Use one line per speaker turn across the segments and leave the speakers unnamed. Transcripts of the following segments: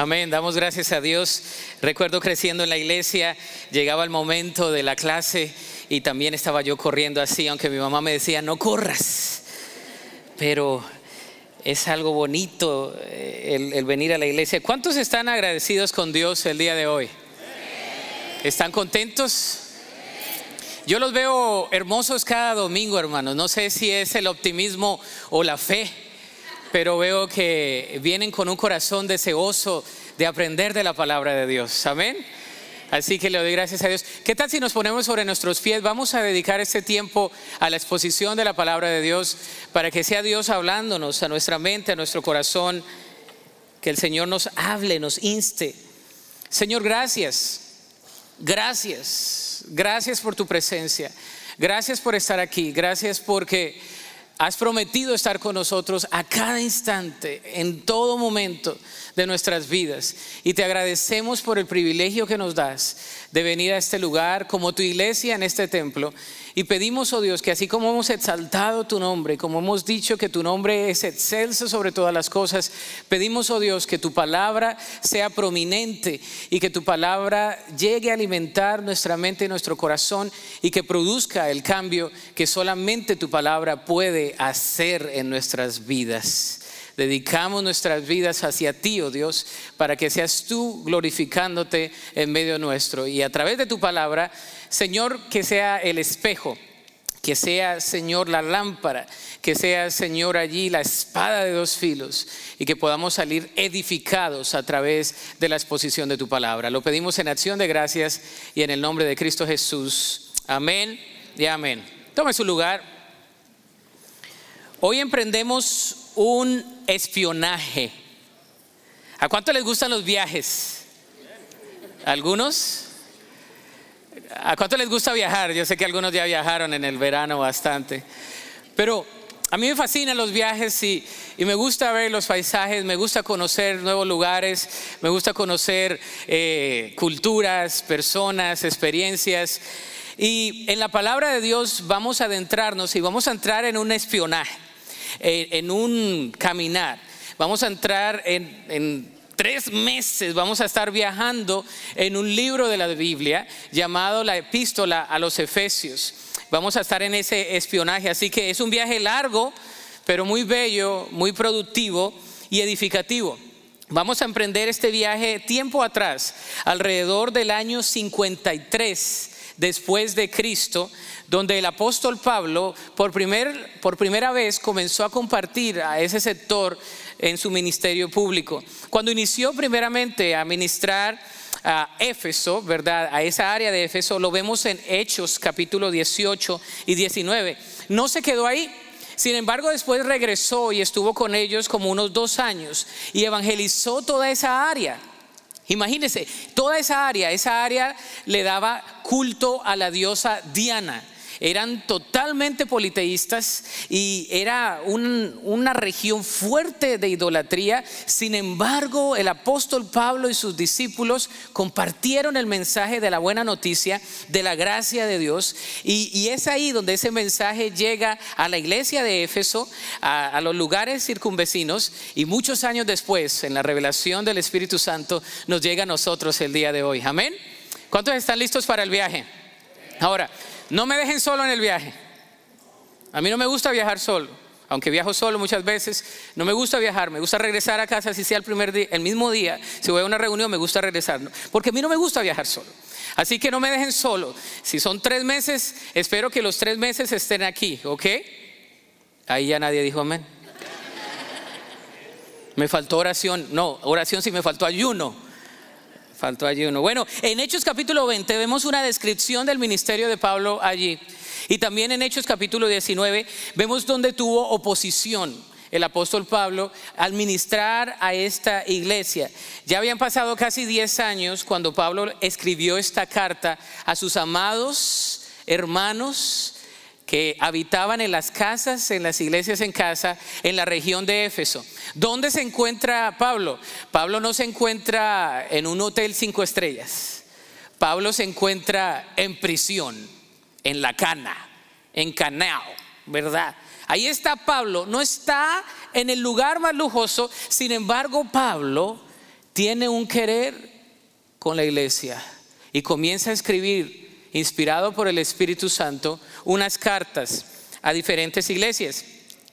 Amén, damos gracias a Dios. Recuerdo creciendo en la iglesia, llegaba el momento de la clase y también estaba yo corriendo así, aunque mi mamá me decía, no corras. Pero es algo bonito eh, el, el venir a la iglesia. ¿Cuántos están agradecidos con Dios el día de hoy? ¿Están contentos? Yo los veo hermosos cada domingo, hermanos. No sé si es el optimismo o la fe, pero veo que vienen con un corazón deseoso de aprender de la palabra de Dios. Amén. Así que le doy gracias a Dios. ¿Qué tal si nos ponemos sobre nuestros pies? Vamos a dedicar este tiempo a la exposición de la palabra de Dios para que sea Dios hablándonos a nuestra mente, a nuestro corazón, que el Señor nos hable, nos inste. Señor, gracias. Gracias. Gracias por tu presencia. Gracias por estar aquí. Gracias porque has prometido estar con nosotros a cada instante, en todo momento de nuestras vidas. Y te agradecemos por el privilegio que nos das de venir a este lugar como tu iglesia en este templo. Y pedimos, oh Dios, que así como hemos exaltado tu nombre, como hemos dicho que tu nombre es excelso sobre todas las cosas, pedimos, oh Dios, que tu palabra sea prominente y que tu palabra llegue a alimentar nuestra mente y nuestro corazón y que produzca el cambio que solamente tu palabra puede hacer en nuestras vidas. Dedicamos nuestras vidas hacia ti, oh Dios, para que seas tú glorificándote en medio nuestro. Y a través de tu palabra, Señor, que sea el espejo, que sea, Señor, la lámpara, que sea, Señor, allí la espada de dos filos y que podamos salir edificados a través de la exposición de tu palabra. Lo pedimos en acción de gracias y en el nombre de Cristo Jesús. Amén y amén. Tome su lugar. Hoy emprendemos un espionaje. ¿A cuánto les gustan los viajes? ¿Algunos? ¿A cuánto les gusta viajar? Yo sé que algunos ya viajaron en el verano bastante. Pero a mí me fascinan los viajes y, me gusta ver los paisajes, me gusta conocer nuevos lugares, me gusta conocer eh, culturas, personas, experiencias. Y en la palabra de Dios vamos a adentrarnos y vamos a entrar en un espionaje. Eh, en un caminar. Vamos a entrar en, tres meses vamos a estar viajando en un libro de la Biblia llamado la epístola a los Efesios. Vamos a estar en ese espionaje, así que es un viaje largo, pero muy bello, muy productivo y edificativo. Vamos a emprender este viaje tiempo atrás, alrededor del año 53 después de Cristo, donde el apóstol Pablo por, primer, por primera vez comenzó a compartir a ese sector en su ministerio público. Cuando inició primeramente a ministrar a Éfeso, ¿verdad? A esa área de Éfeso, lo vemos en Hechos capítulo 18 y 19. No se quedó ahí. Sin embargo, después regresó y estuvo con ellos como unos dos años y evangelizó toda esa área. Imagínense, toda esa área, esa área le daba culto a la diosa Diana eran totalmente politeístas y era una región fuerte de idolatría. Sin embargo, el apóstol Pablo y sus discípulos compartieron el mensaje de la buena noticia, de la gracia de Dios. Y, es ahí donde ese mensaje llega a la iglesia de Éfeso, a, a los lugares circunvecinos, y muchos años después, en la revelación del Espíritu Santo, nos llega a nosotros el día de hoy. Amén. ¿Cuántos están listos para el viaje? Ahora, no me dejen solo en el viaje. A mí no me gusta viajar solo, aunque viajo solo muchas veces. No me gusta viajar, me gusta regresar a casa si sea el primer día, el mismo día. Si voy a una reunión, me gusta regresar, porque a mí no me gusta viajar solo. Así que no me dejen solo. Si son tres meses, espero que los tres meses estén aquí, ¿ok? Ahí ya nadie dijo amén. Me faltó oración, no, oración sí me faltó ayuno. Faltó allí uno. Bueno, en Hechos capítulo 20 vemos una descripción del ministerio de Pablo allí. Y también en Hechos capítulo 19 vemos donde tuvo oposición el apóstol Pablo al ministrar a esta iglesia. Ya habían pasado casi 10 años cuando Pablo escribió esta carta a sus amados hermanos que habitaban en las casas, en las iglesias en casa, en la región de Éfeso. ¿Dónde se encuentra Pablo? Pablo no se encuentra en un hotel cinco estrellas. Pablo se encuentra en prisión, en la cana, en Canao, ¿verdad? Ahí está Pablo, no está en el lugar más lujoso, sin embargo Pablo tiene un querer con la iglesia y comienza a escribir, inspirado por el Espíritu Santo, unas cartas a diferentes iglesias.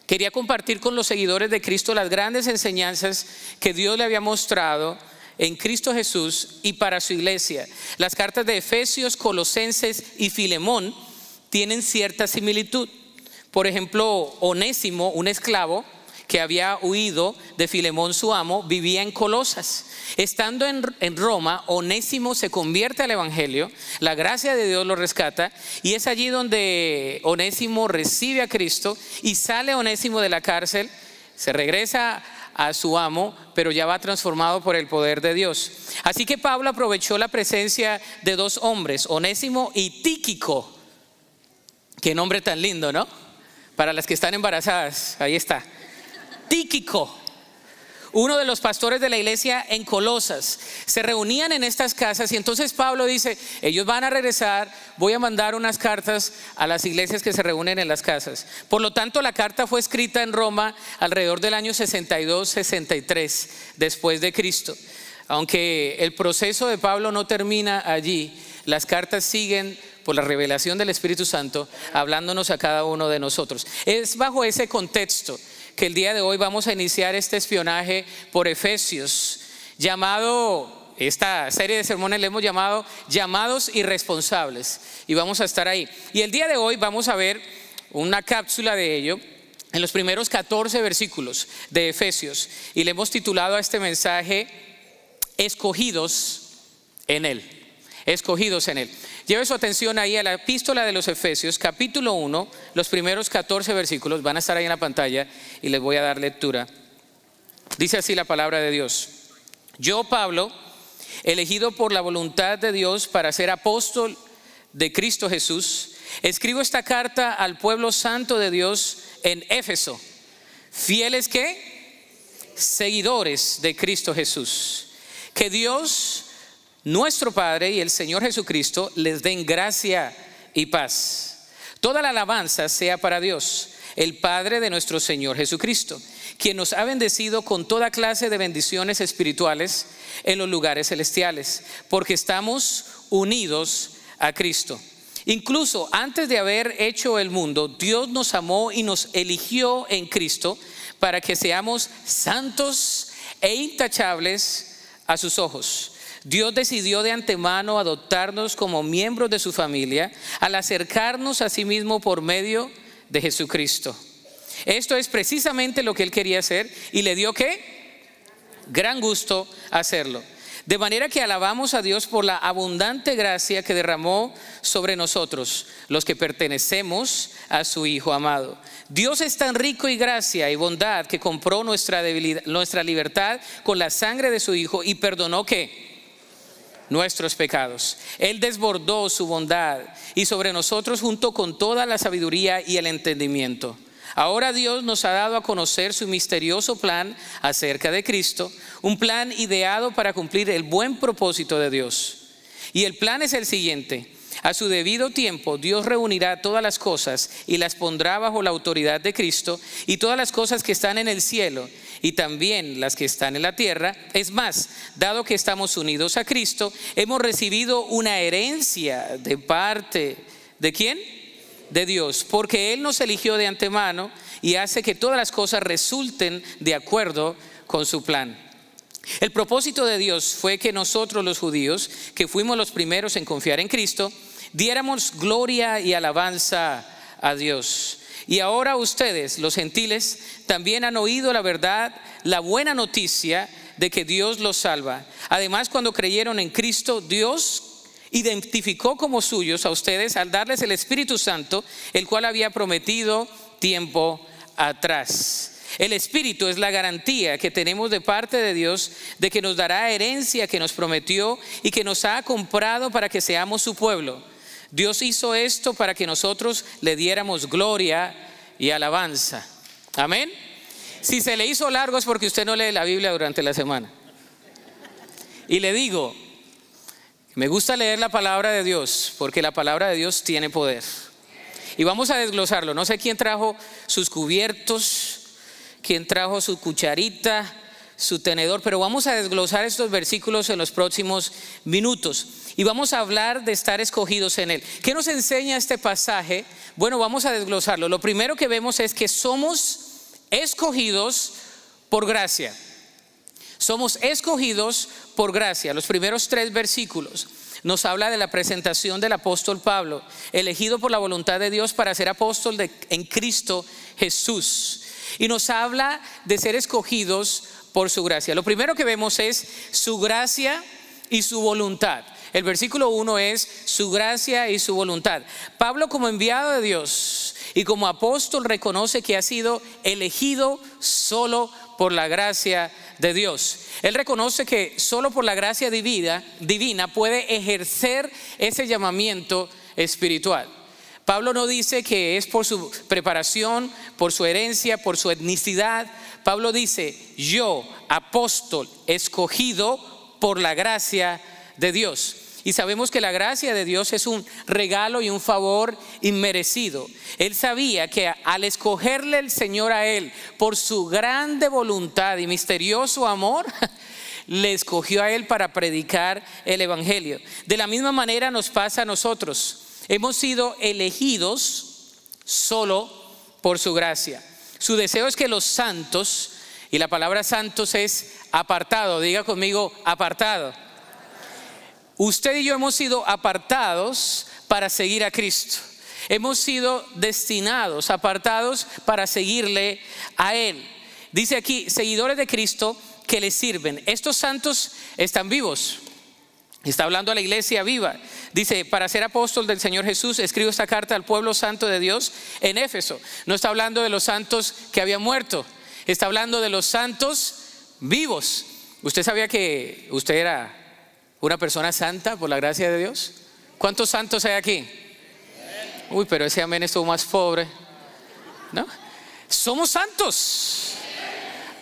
Quería compartir con los seguidores de Cristo las grandes enseñanzas que Dios le había mostrado en Cristo Jesús y para su iglesia. Las cartas de Efesios, Colosenses y Filemón tienen cierta similitud. Por ejemplo, Onésimo, un esclavo, que había huido de Filemón su amo, vivía en Colosas. Estando en, Roma, Onésimo se convierte al Evangelio, la gracia de Dios lo rescata y es allí donde Onésimo recibe a Cristo y sale Onésimo de la cárcel, se regresa a su amo, pero ya va transformado por el poder de Dios. Así que Pablo aprovechó la presencia de dos hombres, Onésimo y Tíquico. Qué nombre tan lindo, ¿no? Para las que están embarazadas, ahí está. Tíquico, uno de los pastores de la iglesia en Colosas. Se reunían en estas casas y entonces Pablo dice, ellos van a regresar, voy a mandar unas cartas a las iglesias que se reúnen en las casas. Por lo tanto, la carta fue escrita en Roma alrededor del año 62-63 después de Cristo. Aunque el proceso de Pablo no termina allí, las cartas siguen por la revelación del Espíritu Santo hablándonos a cada uno de nosotros. Es bajo ese contexto que el día de hoy vamos a iniciar este espionaje por Efesios, llamado, esta serie de sermones le hemos llamado llamados irresponsables, y vamos a estar ahí. Y el día de hoy vamos a ver una cápsula de ello en los primeros 14 versículos de Efesios, y le hemos titulado a este mensaje, escogidos en él escogidos en Él. Lleve su atención ahí a la epístola de los Efesios, capítulo 1, los primeros 14 versículos, van a estar ahí en la pantalla y les voy a dar lectura. Dice así la palabra de Dios. Yo, Pablo, elegido por la voluntad de Dios para ser apóstol de Cristo Jesús, escribo esta carta al pueblo santo de Dios en Éfeso. Fieles que seguidores de Cristo Jesús. Que Dios nuestro Padre y el Señor Jesucristo les den gracia y paz. Toda la alabanza sea para Dios, el Padre de nuestro Señor Jesucristo, quien nos ha bendecido con toda clase de bendiciones espirituales en los lugares celestiales, porque estamos unidos a Cristo. Incluso antes de haber hecho el mundo, Dios nos amó y nos eligió en Cristo para que seamos santos e intachables a sus ojos. Dios decidió de antemano adoptarnos como miembros de su familia al acercarnos a sí mismo por medio de Jesucristo. Esto es precisamente lo que él quería hacer y le dio qué? Gran gusto hacerlo. De manera que alabamos a Dios por la abundante gracia que derramó sobre nosotros, los que pertenecemos a su Hijo amado. Dios es tan rico y gracia y bondad que compró nuestra, nuestra libertad con la sangre de su Hijo y perdonó que nuestros pecados. Él desbordó su bondad y sobre nosotros junto con toda la sabiduría y el entendimiento. Ahora Dios nos ha dado a conocer su misterioso plan acerca de Cristo, un plan ideado para cumplir el buen propósito de Dios. Y el plan es el siguiente. A su debido tiempo Dios reunirá todas las cosas y las pondrá bajo la autoridad de Cristo y todas las cosas que están en el cielo y también las que están en la tierra. Es más, dado que estamos unidos a Cristo, hemos recibido una herencia de parte de quién? De Dios, porque Él nos eligió de antemano y hace que todas las cosas resulten de acuerdo con su plan. El propósito de Dios fue que nosotros los judíos, que fuimos los primeros en confiar en Cristo, diéramos gloria y alabanza a Dios. Y ahora ustedes, los gentiles, también han oído la verdad, la buena noticia de que Dios los salva. Además, cuando creyeron en Cristo, Dios identificó como suyos a ustedes al darles el Espíritu Santo, el cual había prometido tiempo atrás. El Espíritu es la garantía que tenemos de parte de Dios de que nos dará herencia que nos prometió y que nos ha comprado para que seamos su pueblo Dios hizo esto para que nosotros le diéramos gloria y alabanza. Amén. Si se le hizo largo es porque usted no lee la Biblia durante la semana. Y le digo, me gusta leer la palabra de Dios porque la palabra de Dios tiene poder. Y vamos a desglosarlo. No sé quién trajo sus cubiertos, quién trajo su cucharita, su tenedor, pero vamos a desglosar estos versículos en los próximos minutos y vamos a hablar de estar escogidos en Él. ¿Qué nos enseña este pasaje? Bueno, vamos a desglosarlo. Lo primero que vemos es que somos escogidos por gracia. Somos escogidos por gracia. Los primeros tres versículos nos habla de la presentación del apóstol Pablo, elegido por la voluntad de Dios para ser apóstol de, en Cristo Jesús. Y nos habla de ser escogidos por su gracia. Lo primero que vemos es su gracia y su voluntad. El versículo 1 es su gracia y su voluntad. Pablo como enviado de Dios y como apóstol reconoce que ha sido elegido solo por la gracia de Dios. Él reconoce que solo por la gracia divina, divina puede ejercer ese llamamiento espiritual. Pablo no dice que es por su preparación, por su herencia, por su etnicidad. Pablo dice, yo, apóstol, escogido por la gracia de Dios. Y sabemos que la gracia de Dios es un regalo y un favor inmerecido. Él sabía que al escogerle el Señor a él por su grande voluntad y misterioso amor, le escogió a él para predicar el Evangelio. De la misma manera nos pasa a nosotros. Hemos sido elegidos solo por su gracia. Su deseo es que los santos, y la palabra santos es apartado, diga conmigo apartado Usted y yo hemos sido apartados para seguir a Cristo. Hemos sido destinados, apartados para seguirle a Él. Dice aquí, seguidores de Cristo que le sirven. Estos santos están vivos. Está hablando a la iglesia viva. Dice, para ser apóstol del Señor Jesús, escribo esta carta al pueblo santo de Dios en Éfeso. No está hablando de los santos que habían muerto. Está hablando de los santos vivos. ¿Usted sabía que usted era una persona santa por la gracia de Dios. ¿Cuántos santos hay aquí? Uy, pero ese amén estuvo más pobre. ¿No? Somos santos.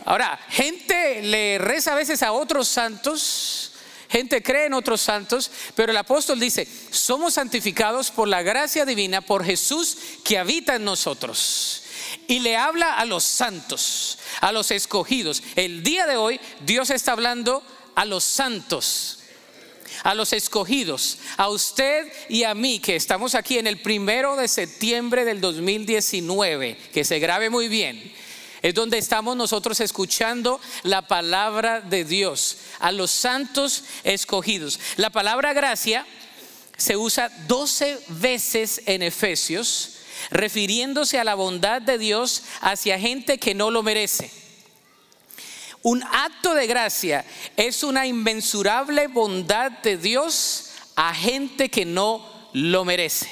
Ahora, gente le reza a veces a otros santos, gente cree en otros santos, pero el apóstol dice, somos santificados por la gracia divina, por Jesús que habita en nosotros. Y le habla a los santos, a los escogidos. El día de hoy Dios está hablando a los santos a los escogidos, a usted y a mí que estamos aquí en el primero de septiembre del 2019, que se grabe muy bien. Es donde estamos nosotros escuchando la palabra de Dios, a los santos escogidos. La palabra gracia se usa 12 veces en Efesios, refiriéndose a la bondad de Dios hacia gente que no lo merece. Un acto de gracia es una inmensurable bondad de Dios a gente que no lo merece.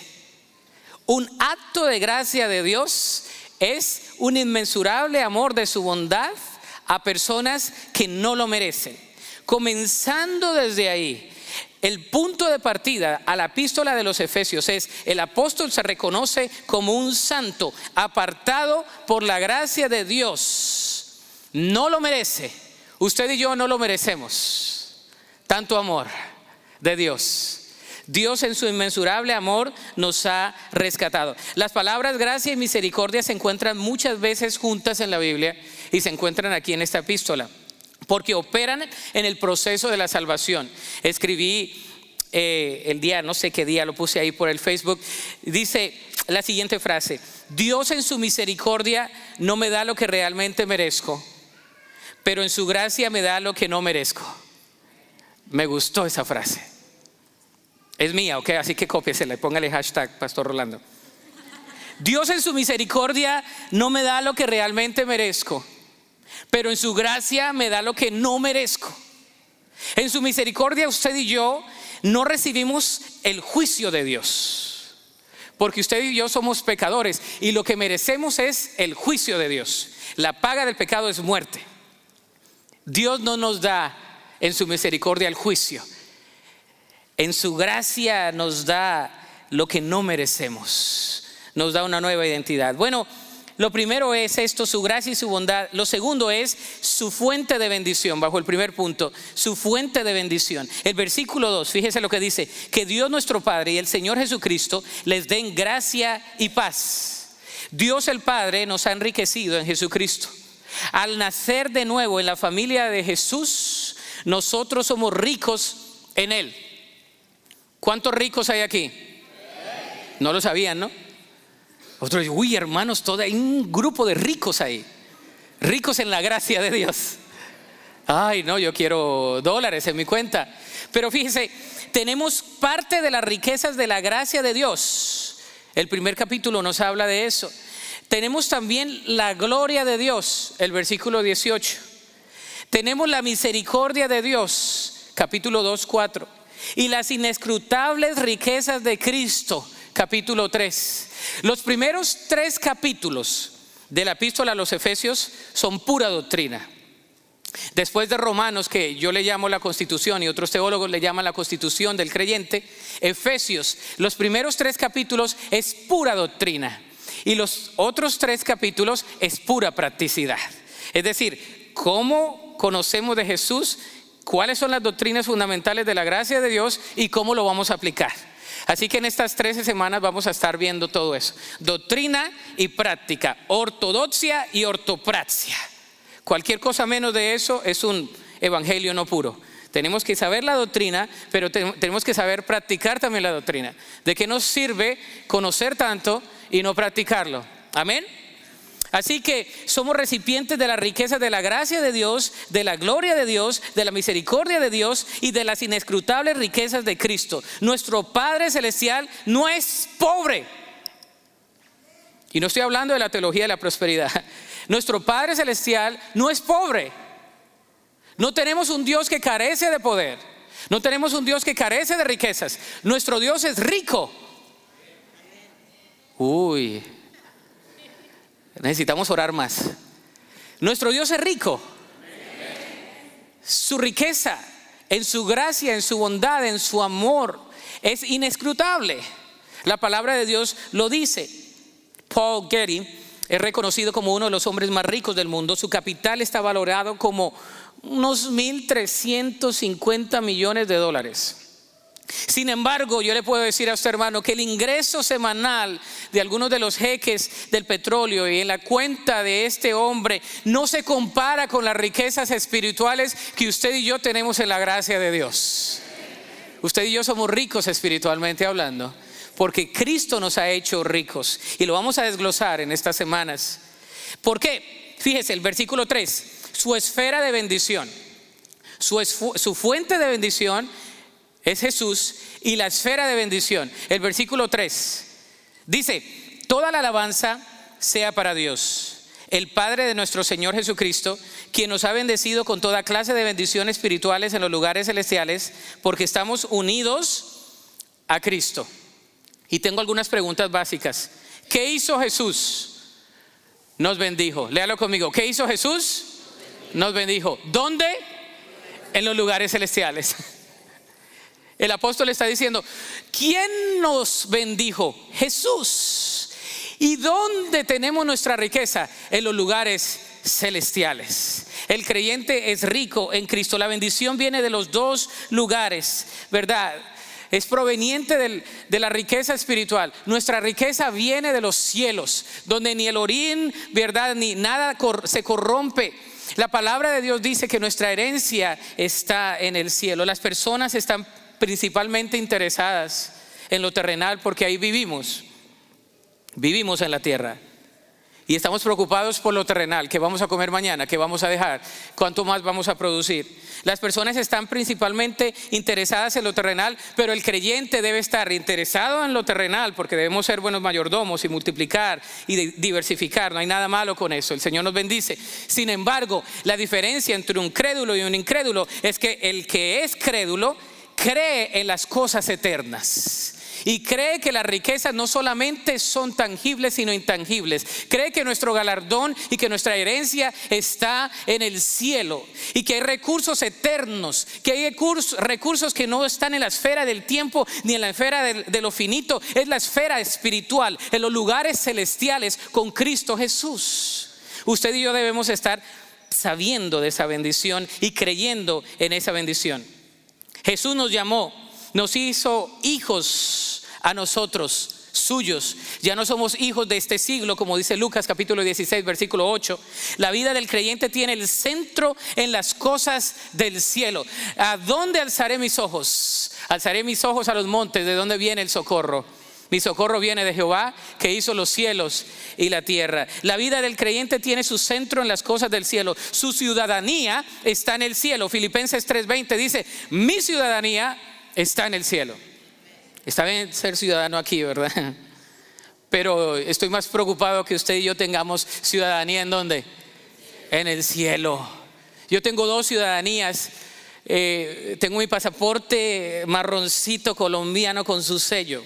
Un acto de gracia de Dios es un inmensurable amor de su bondad a personas que no lo merecen. Comenzando desde ahí, el punto de partida a la epístola de los Efesios es, el apóstol se reconoce como un santo apartado por la gracia de Dios no lo merece. Usted y yo no lo merecemos. Tanto amor de Dios. Dios en su inmensurable amor nos ha rescatado. Las palabras gracia y misericordia se encuentran muchas veces juntas en la Biblia y se encuentran aquí en esta epístola, porque operan en el proceso de la salvación. Escribí eh, el día, no sé qué día, lo puse ahí por el Facebook, dice la siguiente frase, Dios en su misericordia no me da lo que realmente merezco pero en su gracia me da lo que no merezco. Me gustó esa frase. Es mía, ok, así que cópiesela y póngale hashtag Pastor Rolando. Dios en su misericordia no me da lo que realmente merezco, pero en su gracia me da lo que no merezco. En su misericordia usted y yo no recibimos el juicio de Dios, porque usted y yo somos pecadores y lo que merecemos es el juicio de Dios. La paga del pecado es muerte. Dios no nos da en su misericordia el juicio. En su gracia nos da lo que no merecemos. Nos da una nueva identidad. Bueno, lo primero es esto, su gracia y su bondad. Lo segundo es su fuente de bendición, bajo el primer punto, su fuente de bendición. El versículo 2, fíjese lo que dice, que Dios nuestro Padre y el Señor Jesucristo les den gracia y paz. Dios el Padre nos ha enriquecido en Jesucristo. Al nacer de nuevo en la familia de Jesús, nosotros somos ricos en Él. ¿Cuántos ricos hay aquí? No lo sabían, ¿no? Otros dicen, uy, hermanos, todo, hay un grupo de ricos ahí. Ricos en la gracia de Dios. Ay, no, yo quiero dólares en mi cuenta. Pero fíjese, tenemos parte de las riquezas de la gracia de Dios. El primer capítulo nos habla de eso. Tenemos también la gloria de Dios, el versículo 18. Tenemos la misericordia de Dios, capítulo 2, 4. Y las inescrutables riquezas de Cristo, capítulo 3. Los primeros tres capítulos de la epístola a los Efesios son pura doctrina. Después de Romanos, que yo le llamo la constitución y otros teólogos le llaman la constitución del creyente, Efesios, los primeros tres capítulos es pura doctrina y los otros tres capítulos es pura practicidad. Es decir, ¿cómo conocemos de Jesús? ¿Cuáles son las doctrinas fundamentales de la gracia de Dios y cómo lo vamos a aplicar? Así que en estas 13 semanas vamos a estar viendo todo eso. Doctrina y práctica, ortodoxia y ortopraxia. Cualquier cosa menos de eso es un evangelio no puro. Tenemos que saber la doctrina, pero tenemos que saber practicar también la doctrina. ¿De qué nos sirve conocer tanto y no practicarlo? Amén. Así que somos recipientes de la riqueza de la gracia de Dios, de la gloria de Dios, de la misericordia de Dios y de las inescrutables riquezas de Cristo. Nuestro Padre Celestial no es pobre. Y no estoy hablando de la teología de la prosperidad. Nuestro Padre Celestial no es pobre. No tenemos un Dios que carece de poder. No tenemos un Dios que carece de riquezas. Nuestro Dios es rico. Uy, necesitamos orar más. Nuestro Dios es rico. Su riqueza, en su gracia, en su bondad, en su amor, es inescrutable. La palabra de Dios lo dice. Paul Getty es reconocido como uno de los hombres más ricos del mundo. Su capital está valorado como unos 1.350 millones de dólares. Sin embargo, yo le puedo decir a usted, hermano, que el ingreso semanal de algunos de los jeques del petróleo y en la cuenta de este hombre no se compara con las riquezas espirituales que usted y yo tenemos en la gracia de Dios. Usted y yo somos ricos espiritualmente hablando porque Cristo nos ha hecho ricos. Y lo vamos a desglosar en estas semanas. ¿Por qué? Fíjese, el versículo 3, su esfera de bendición. Su, su fuente de bendición es Jesús y la esfera de bendición. El versículo 3 dice, toda la alabanza sea para Dios, el Padre de nuestro Señor Jesucristo, quien nos ha bendecido con toda clase de bendiciones espirituales en los lugares celestiales, porque estamos unidos a Cristo. Y tengo algunas preguntas básicas. ¿Qué hizo Jesús? Nos bendijo. Léalo conmigo. ¿Qué hizo Jesús? Nos bendijo. ¿Dónde? En los lugares celestiales. El apóstol está diciendo, ¿quién nos bendijo? Jesús. ¿Y dónde tenemos nuestra riqueza? En los lugares celestiales. El creyente es rico en Cristo. La bendición viene de los dos lugares, ¿verdad? es proveniente de la riqueza espiritual. Nuestra riqueza viene de los cielos, donde ni el orín, verdad, ni nada se corrompe. La palabra de Dios dice que nuestra herencia está en el cielo. Las personas están principalmente interesadas en lo terrenal porque ahí vivimos. Vivimos en la tierra. Y estamos preocupados por lo terrenal, que vamos a comer mañana, que vamos a dejar, cuánto más vamos a producir. Las personas están principalmente interesadas en lo terrenal, pero el creyente debe estar interesado en lo terrenal porque debemos ser buenos mayordomos y multiplicar y diversificar. No hay nada malo con eso. El Señor nos bendice. Sin embargo, la diferencia entre un crédulo y un incrédulo es que el que es crédulo cree en las cosas eternas y cree que las riquezas no solamente son tangibles, sino intangibles. Cree que nuestro galardón y que nuestra herencia está en el cielo y que hay recursos eternos, que hay recursos que no están en la esfera del tiempo ni en la esfera de lo finito, es la esfera espiritual, en los lugares celestiales con Cristo Jesús. Usted y yo debemos estar sabiendo de esa bendición y creyendo en esa bendición. Jesús nos llamó, nos hizo hijos a nosotros suyos. Ya no somos hijos de este siglo, como dice Lucas capítulo 16, versículo 8. La vida del creyente tiene el centro en las cosas del cielo. ¿A dónde alzaré mis ojos? Alzaré mis ojos a los montes, ¿de dónde viene el socorro? Mi socorro viene de Jehová que hizo los cielos y la tierra. La vida del creyente tiene su centro en las cosas del cielo. Su ciudadanía está en el cielo. Filipenses 3:20 dice, mi ciudadanía está en el cielo. Está bien ser ciudadano aquí, ¿verdad? Pero estoy más preocupado que usted y yo tengamos ciudadanía en dónde? En el cielo. Yo tengo dos ciudadanías. Eh, tengo mi pasaporte marroncito colombiano con su sello.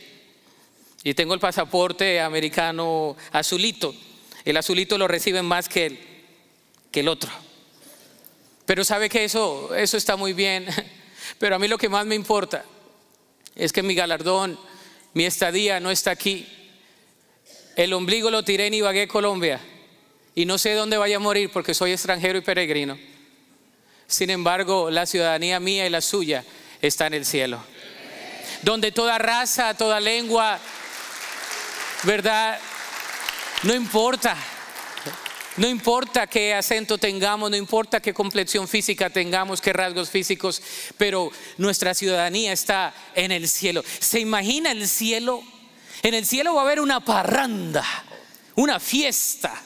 Y tengo el pasaporte americano azulito. El azulito lo reciben más que el, que el otro. Pero sabe que eso, eso está muy bien. Pero a mí lo que más me importa es que mi galardón, mi estadía no está aquí. El ombligo lo tiré en Ibagué, Colombia. Y no sé dónde vaya a morir porque soy extranjero y peregrino. Sin embargo, la ciudadanía mía y la suya está en el cielo. Donde toda raza, toda lengua, ¿verdad? No importa. No importa qué acento tengamos, no importa qué complexión física tengamos, qué rasgos físicos, pero nuestra ciudadanía está en el cielo. ¿Se imagina el cielo? En el cielo va a haber una parranda, una fiesta.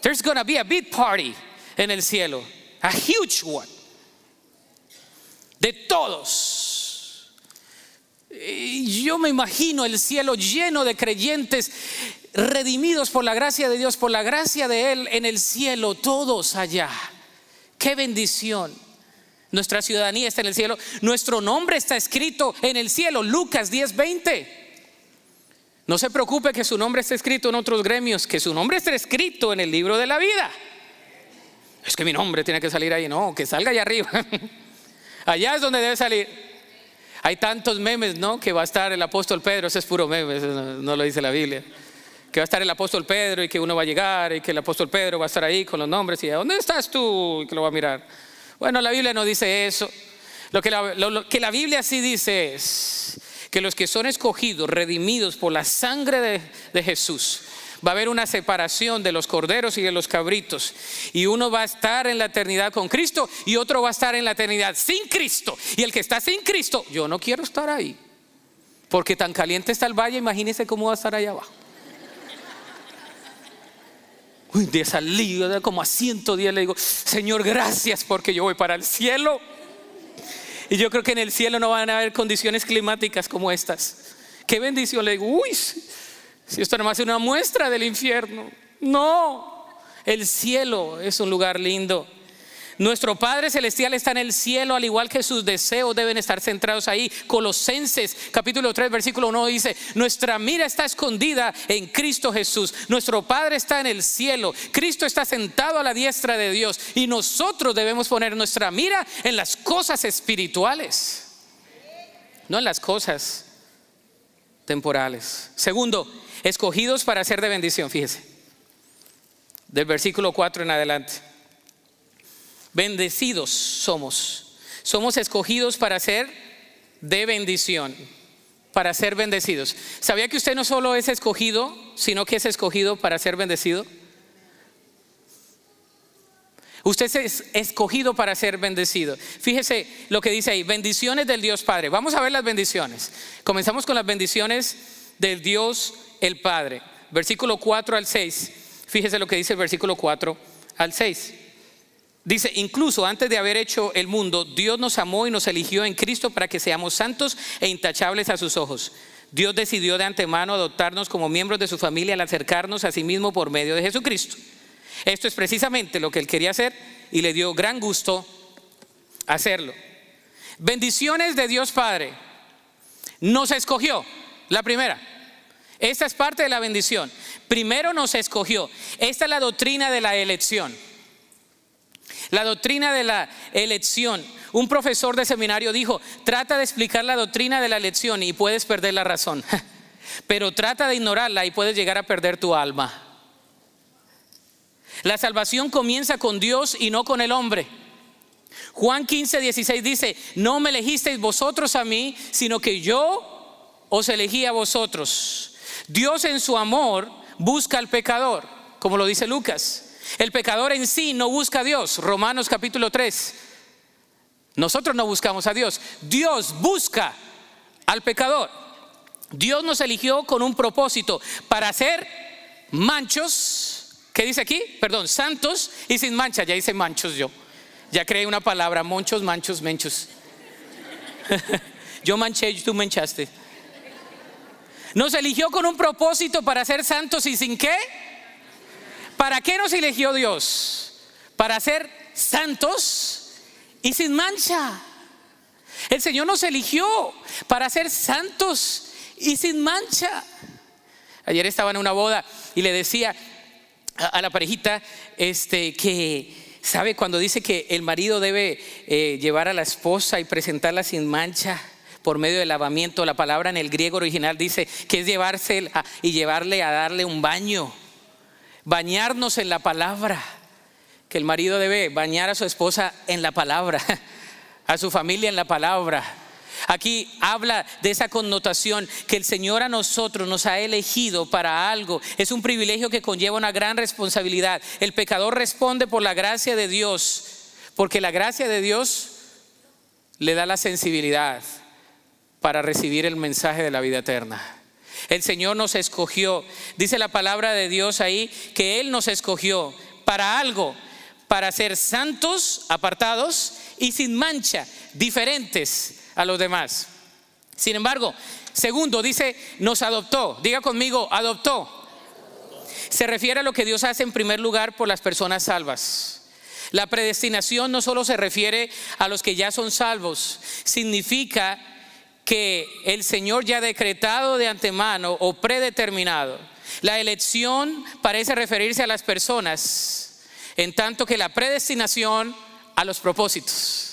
There's gonna be a big party en el cielo, a huge one. De todos yo me imagino el cielo lleno de creyentes redimidos por la gracia de Dios, por la gracia de Él en el cielo, todos allá. Qué bendición. Nuestra ciudadanía está en el cielo. Nuestro nombre está escrito en el cielo. Lucas 10:20. No se preocupe que su nombre esté escrito en otros gremios, que su nombre esté escrito en el libro de la vida. Es que mi nombre tiene que salir ahí. No, que salga allá arriba. Allá es donde debe salir. Hay tantos memes, ¿no? Que va a estar el apóstol Pedro, ese es puro meme, no, lo dice la Biblia. Que va a estar el apóstol Pedro y que uno va a llegar y que el apóstol Pedro va a estar ahí con los nombres y ¿dónde estás tú? Y que lo va a mirar. Bueno, la Biblia no dice eso. Lo que la, lo que la Biblia sí dice es que los que son escogidos, redimidos por la sangre de, de Jesús, va a haber una separación de los corderos y de los cabritos. Y uno va a estar en la eternidad con Cristo y otro va a estar en la eternidad sin Cristo. Y el que está sin Cristo, yo no quiero estar ahí. Porque tan caliente está el valle, imagínese cómo va a estar allá abajo. Uy, de salida, como a 110 le digo, Señor, gracias porque yo voy para el cielo. Y yo creo que en el cielo no van a haber condiciones climáticas como estas. Qué bendición, le digo, uy, si esto nomás es una muestra del infierno. No, el cielo es un lugar lindo. Nuestro Padre Celestial está en el cielo, al igual que sus deseos deben estar centrados ahí. Colosenses capítulo 3, versículo 1 dice, nuestra mira está escondida en Cristo Jesús. Nuestro Padre está en el cielo. Cristo está sentado a la diestra de Dios. Y nosotros debemos poner nuestra mira en las cosas espirituales, no en las cosas temporales. Segundo, escogidos para ser de bendición, fíjese, del versículo 4 en adelante. Bendecidos somos, somos escogidos para ser de bendición, para ser bendecidos. ¿Sabía que usted no solo es escogido, sino que es escogido para ser bendecido? Usted es escogido para ser bendecido. Fíjese lo que dice ahí, bendiciones del Dios Padre. Vamos a ver las bendiciones. Comenzamos con las bendiciones del Dios el Padre. Versículo 4 al 6. Fíjese lo que dice el versículo 4 al 6. Dice, incluso antes de haber hecho el mundo, Dios nos amó y nos eligió en Cristo para que seamos santos e intachables a sus ojos. Dios decidió de antemano adoptarnos como miembros de su familia al acercarnos a sí mismo por medio de Jesucristo. Esto es precisamente lo que él quería hacer y le dio gran gusto hacerlo. Bendiciones de Dios Padre. Nos escogió. La primera, esta es parte de la bendición. Primero nos escogió. Esta es la doctrina de la elección. La doctrina de la elección. Un profesor de seminario dijo, trata de explicar la doctrina de la elección y puedes perder la razón. Pero trata de ignorarla y puedes llegar a perder tu alma. La salvación comienza con Dios y no con el hombre. Juan 15, 16 dice, no me elegisteis vosotros a mí, sino que yo os elegí a vosotros. Dios en su amor busca al pecador, como lo dice Lucas. El pecador en sí no busca a Dios. Romanos capítulo 3. Nosotros no buscamos a Dios. Dios busca al pecador. Dios nos eligió con un propósito para ser manchos, ¿qué dice aquí? Perdón, santos y sin mancha. Ya hice manchos yo. Ya creé una palabra, monchos, manchos, menchos. yo manché tú manchaste. Nos eligió con un propósito para ser santos y sin qué? ¿Para qué nos eligió Dios? Para ser santos y sin mancha. El Señor nos eligió para ser santos y sin mancha. Ayer estaba en una boda y le decía a, la parejita este, que, ¿sabe? Cuando dice que el marido debe eh, llevar a la esposa y presentarla sin mancha por medio del lavamiento, la palabra en el griego original dice que es llevarse y llevarle a darle un baño, bañarnos en la palabra, que el marido debe bañar a su esposa en la palabra, a su familia en la palabra Aquí habla de esa connotación que el Señor a nosotros nos ha elegido para algo. Es un privilegio que conlleva una gran responsabilidad. El pecador responde por la gracia de Dios, porque la gracia de Dios le da la sensibilidad para recibir el mensaje de la vida eterna. El Señor nos escogió. Dice la palabra de Dios ahí que Él nos escogió para algo, para ser santos, apartados y sin mancha, diferentes a los demás. Sin embargo, segundo, dice, nos adoptó. Diga conmigo, adoptó. Se refiere a lo que Dios hace en primer lugar por las personas salvas. La predestinación no solo se refiere a los que ya son salvos, significa que el Señor ya ha decretado de antemano o predeterminado. La elección parece referirse a las personas, en tanto que la predestinación a los propósitos.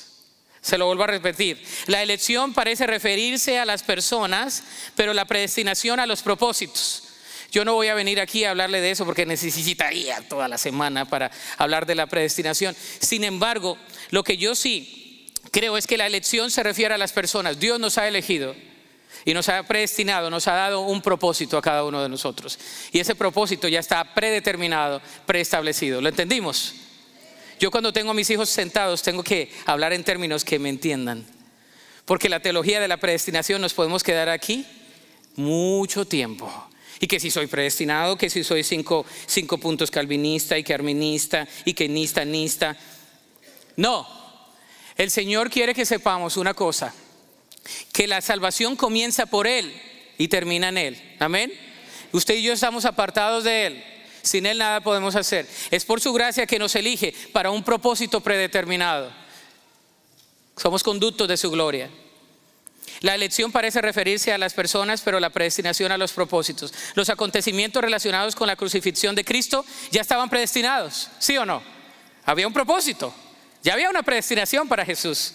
Se lo vuelvo a repetir. La elección parece referirse a las personas, pero la predestinación a los propósitos. Yo no voy a venir aquí a hablarle de eso porque necesitaría toda la semana para hablar de la predestinación. Sin embargo, lo que yo sí creo es que la elección se refiere a las personas. Dios nos ha elegido y nos ha predestinado, nos ha dado un propósito a cada uno de nosotros. Y ese propósito ya está predeterminado, preestablecido. ¿Lo entendimos? Yo cuando tengo a mis hijos sentados tengo que hablar en términos que me entiendan. Porque la teología de la predestinación nos podemos quedar aquí mucho tiempo. Y que si soy predestinado, que si soy cinco, cinco puntos calvinista y que arminista y que nista, nista. No, el Señor quiere que sepamos una cosa, que la salvación comienza por Él y termina en Él. Amén. Usted y yo estamos apartados de Él. Sin Él nada podemos hacer. Es por su gracia que nos elige para un propósito predeterminado. Somos conductos de su gloria. La elección parece referirse a las personas, pero la predestinación a los propósitos. Los acontecimientos relacionados con la crucifixión de Cristo ya estaban predestinados, ¿sí o no? Había un propósito, ya había una predestinación para Jesús.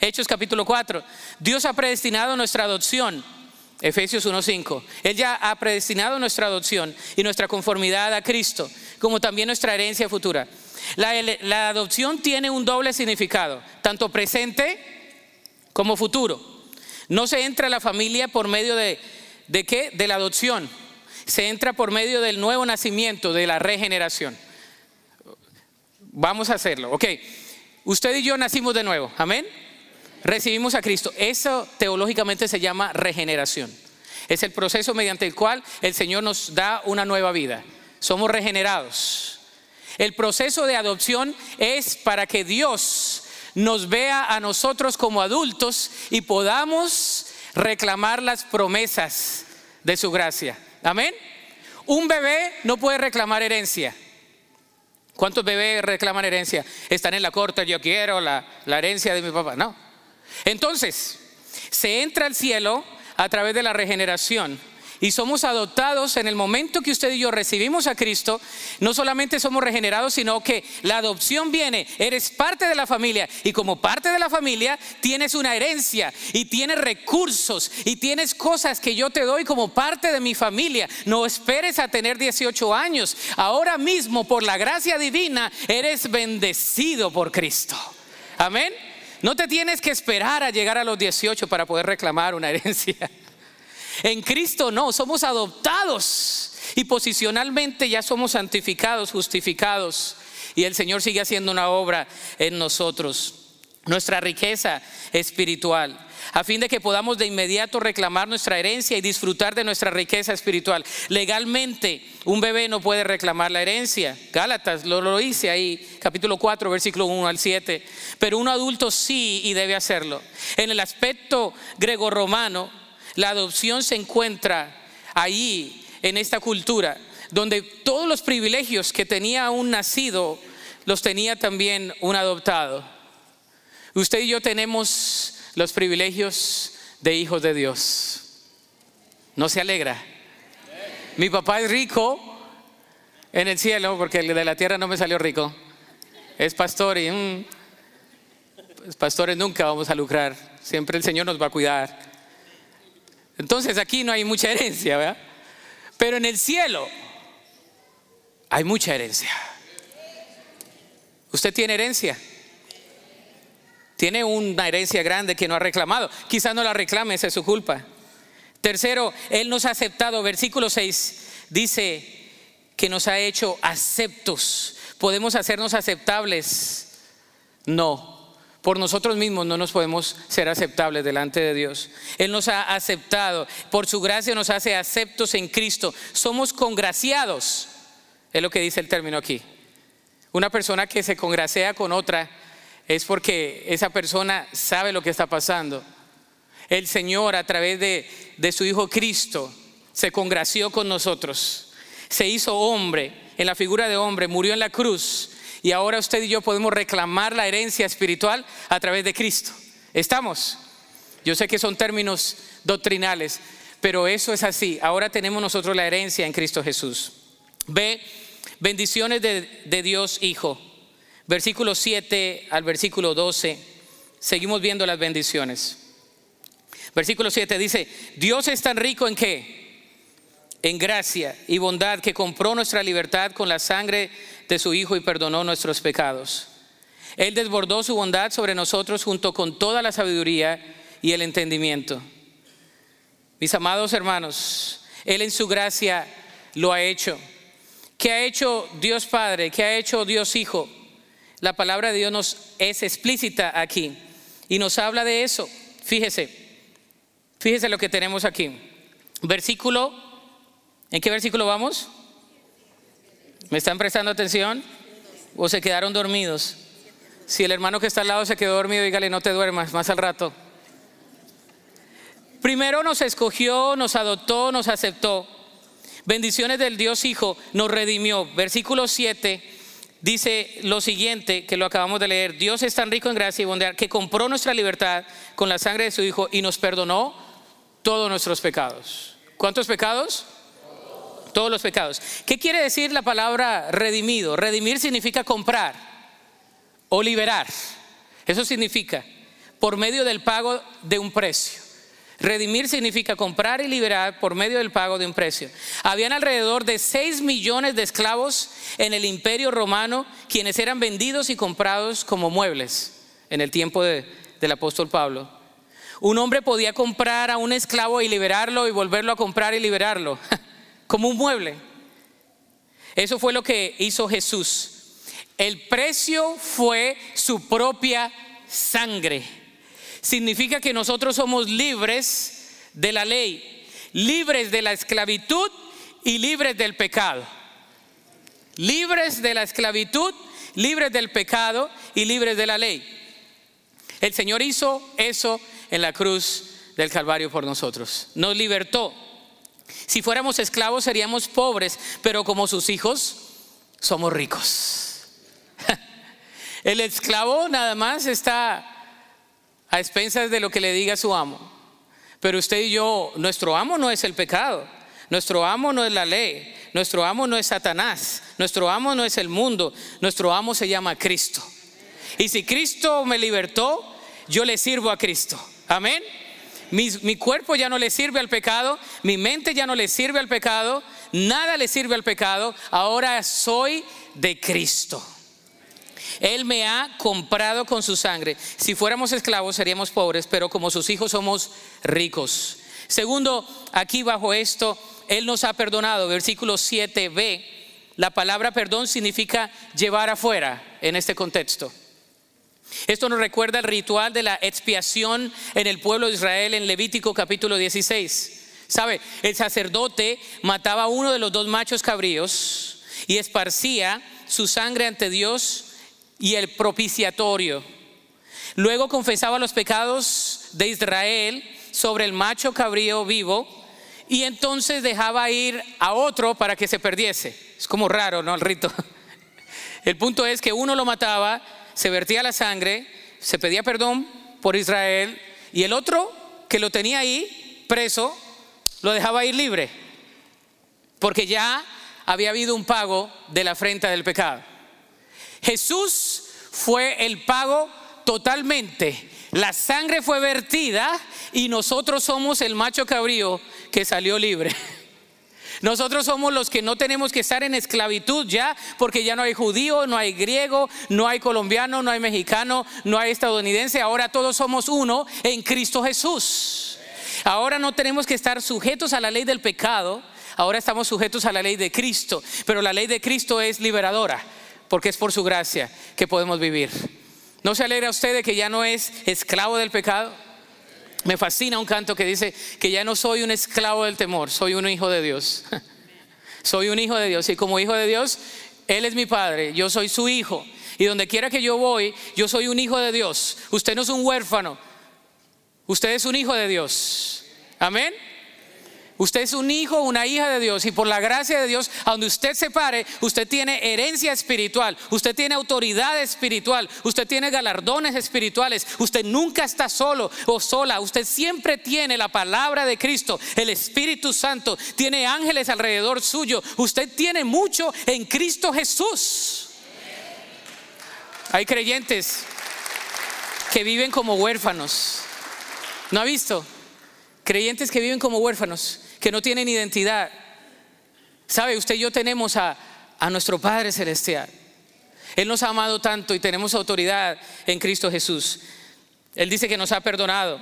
Hechos capítulo 4. Dios ha predestinado nuestra adopción Efesios 1.5. Él ya ha predestinado nuestra adopción y nuestra conformidad a Cristo, como también nuestra herencia futura. La, adopción tiene un doble significado, tanto presente como futuro. No se entra a la familia por medio de, ¿de qué? De la adopción. Se entra por medio del nuevo nacimiento, de la regeneración. Vamos a hacerlo. Ok, usted y yo nacimos de nuevo. Amén recibimos a Cristo. Eso teológicamente se llama regeneración. Es el proceso mediante el cual el Señor nos da una nueva vida. Somos regenerados. El proceso de adopción es para que Dios nos vea a nosotros como adultos y podamos reclamar las promesas de su gracia. Amén. Un bebé no puede reclamar herencia. ¿Cuántos bebés reclaman herencia? Están en la corte, yo quiero la, la herencia de mi papá. No, entonces, se entra al cielo a través de la regeneración y somos adoptados en el momento que usted y yo recibimos a Cristo, no solamente somos regenerados, sino que la adopción viene, eres parte de la familia y como parte de la familia tienes una herencia y tienes recursos y tienes cosas que yo te doy como parte de mi familia. No esperes a tener 18 años, ahora mismo por la gracia divina eres bendecido por Cristo. Amén. No te tienes que esperar a llegar a los 18 para poder reclamar una herencia. En Cristo no, somos adoptados y posicionalmente ya somos santificados, justificados. Y el Señor sigue haciendo una obra en nosotros. Nuestra riqueza espiritual a fin de que podamos de inmediato reclamar nuestra herencia y disfrutar de nuestra riqueza espiritual. Legalmente, un bebé no puede reclamar la herencia. Gálatas lo, lo dice ahí, capítulo 4, versículo 1 al 7. Pero un adulto sí y debe hacerlo. En el aspecto grego-romano, la adopción se encuentra ahí, en esta cultura, donde todos los privilegios que tenía un nacido, los tenía también un adoptado. Usted y yo tenemos los privilegios de hijos de Dios. ¿No se alegra? Mi papá es rico en el cielo, porque el de la tierra no me salió rico. Es pastor y mm, pues, pastores nunca vamos a lucrar. Siempre el Señor nos va a cuidar. Entonces aquí no hay mucha herencia, ¿verdad? Pero en el cielo hay mucha herencia. ¿Usted tiene herencia? Tiene una herencia grande que no ha reclamado. Quizás no la reclame, esa es su culpa. Tercero, Él nos ha aceptado. Versículo 6 dice que nos ha hecho aceptos. ¿Podemos hacernos aceptables? No. Por nosotros mismos no nos podemos ser aceptables delante de Dios. Él nos ha aceptado. Por su gracia nos hace aceptos en Cristo. Somos congraciados. Es lo que dice el término aquí. Una persona que se congracea con otra es porque esa persona sabe lo que está pasando. El Señor a través de, su Hijo Cristo se congració con nosotros, se hizo hombre en la figura de hombre, murió en la cruz y ahora usted y yo podemos reclamar la herencia espiritual a través de Cristo. ¿Estamos? Yo sé que son términos doctrinales, pero eso es así. Ahora tenemos nosotros la herencia en Cristo Jesús. Ve, bendiciones de, de Dios Hijo versículo 7 al versículo 12, seguimos viendo las bendiciones. Versículo 7 dice, Dios es tan rico en qué? En gracia y bondad que compró nuestra libertad con la sangre de su Hijo y perdonó nuestros pecados. Él desbordó su bondad sobre nosotros junto con toda la sabiduría y el entendimiento. Mis amados hermanos, Él en su gracia lo ha hecho. ¿Qué ha hecho Dios Padre? ¿Qué ha hecho Dios Hijo? La palabra de Dios nos es explícita aquí y nos habla de eso. Fíjese, fíjese lo que tenemos aquí. Versículo, ¿en qué versículo vamos? ¿Me están prestando atención? ¿O se quedaron dormidos? Si el hermano que está al lado se quedó dormido, dígale, no te duermas, más al rato. Primero nos escogió, nos adoptó, nos aceptó. Bendiciones del Dios Hijo, nos redimió. Versículo 7 dice lo siguiente que lo acabamos de leer, Dios es tan rico en gracia y bondad que compró nuestra libertad con la sangre de su Hijo y nos perdonó todos nuestros pecados. ¿Cuántos pecados? Todos los pecados. ¿Qué quiere decir la palabra redimido? Redimir significa comprar o liberar. Eso significa por medio del pago de un precio. Redimir significa comprar y liberar por medio del pago de un precio. Habían alrededor de 6 millones de esclavos en el imperio romano quienes eran vendidos y comprados como muebles en el tiempo del apóstol Pablo. Un hombre podía comprar a un esclavo y liberarlo y volverlo a comprar y liberarlo, como un mueble. Eso fue lo que hizo Jesús. El precio fue su propia sangre significa que nosotros somos libres de la ley, libres de la esclavitud y libres del pecado. Libres de la esclavitud, libres del pecado y libres de la ley. El Señor hizo eso en la cruz del Calvario por nosotros. Nos libertó. Si fuéramos esclavos seríamos pobres, pero como sus hijos somos ricos. El esclavo nada más está a expensas de lo que le diga su amo. Pero usted y yo, nuestro amo no es el pecado, nuestro amo no es la ley, nuestro amo no es Satanás, nuestro amo no es el mundo, nuestro amo se llama Cristo. Y si Cristo me libertó, yo le sirvo a Cristo. Amén. Mi, cuerpo ya no le sirve al pecado, mi mente ya no le sirve al pecado, nada le sirve al pecado, ahora soy de Cristo. Él me ha comprado con su sangre. Si fuéramos esclavos seríamos pobres, pero como sus hijos somos ricos. Segundo, aquí bajo esto, Él nos ha perdonado. Versículo 7b, la palabra perdón significa llevar afuera en este contexto. Esto nos recuerda el ritual de la expiación en el pueblo de Israel en Levítico capítulo 16. ¿Sabe? El sacerdote mataba a uno de los dos machos cabríos y esparcía su sangre ante Dios y el propiciatorio. Luego confesaba los pecados de Israel sobre el macho cabrío vivo y entonces dejaba ir a otro para que se perdiese. Es como raro, ¿no? El rito. El punto es que uno lo mataba, se vertía la sangre, se pedía perdón por Israel y el otro que lo tenía ahí preso lo dejaba ir libre, porque ya había habido un pago de la afrenta del pecado. Jesús fue el pago totalmente. La sangre fue vertida y nosotros somos el macho cabrío que salió libre. Nosotros somos los que no tenemos que estar en esclavitud ya, porque ya no hay judío, no hay griego, no hay colombiano, no hay mexicano, no hay estadounidense. Ahora todos somos uno en Cristo Jesús. Ahora no tenemos que estar sujetos a la ley del pecado, ahora estamos sujetos a la ley de Cristo. Pero la ley de Cristo es liberadora, porque es por su gracia que podemos vivir. ¿No se alegra usted de que ya no es esclavo del pecado? Me fascina un canto que dice que ya no soy un esclavo del temor, soy un hijo de Dios. soy un hijo de Dios y como hijo de Dios, Él es mi Padre, yo soy su hijo. Y donde quiera que yo voy, yo soy un hijo de Dios. Usted no es un huérfano, usted es un hijo de Dios. Amén. Usted es un hijo, una hija de Dios y por la gracia de Dios, a donde usted se pare, usted tiene herencia espiritual, usted tiene autoridad espiritual, usted tiene galardones espirituales, usted nunca está solo o sola, usted siempre tiene la palabra de Cristo, el Espíritu Santo, tiene ángeles alrededor suyo, usted tiene mucho en Cristo Jesús. Hay creyentes que viven como huérfanos. ¿No ha visto? Creyentes que viven como huérfanos que no tienen identidad. ¿Sabe? Usted y yo tenemos a, a nuestro Padre Celestial. Él nos ha amado tanto y tenemos autoridad en Cristo Jesús. Él dice que nos ha perdonado.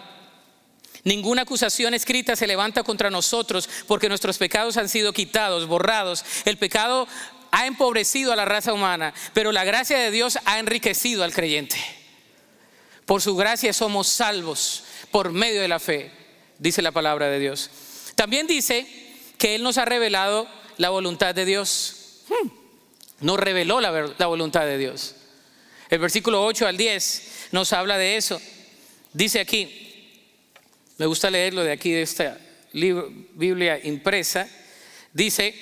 Ninguna acusación escrita se levanta contra nosotros porque nuestros pecados han sido quitados, borrados. El pecado ha empobrecido a la raza humana, pero la gracia de Dios ha enriquecido al creyente. Por su gracia somos salvos por medio de la fe, dice la palabra de Dios. También dice que Él nos ha revelado la voluntad de Dios. Hmm. Nos reveló la, la voluntad de Dios. El versículo 8 al 10 nos habla de eso. Dice aquí, me gusta leerlo de aquí, de esta Biblia impresa. Dice,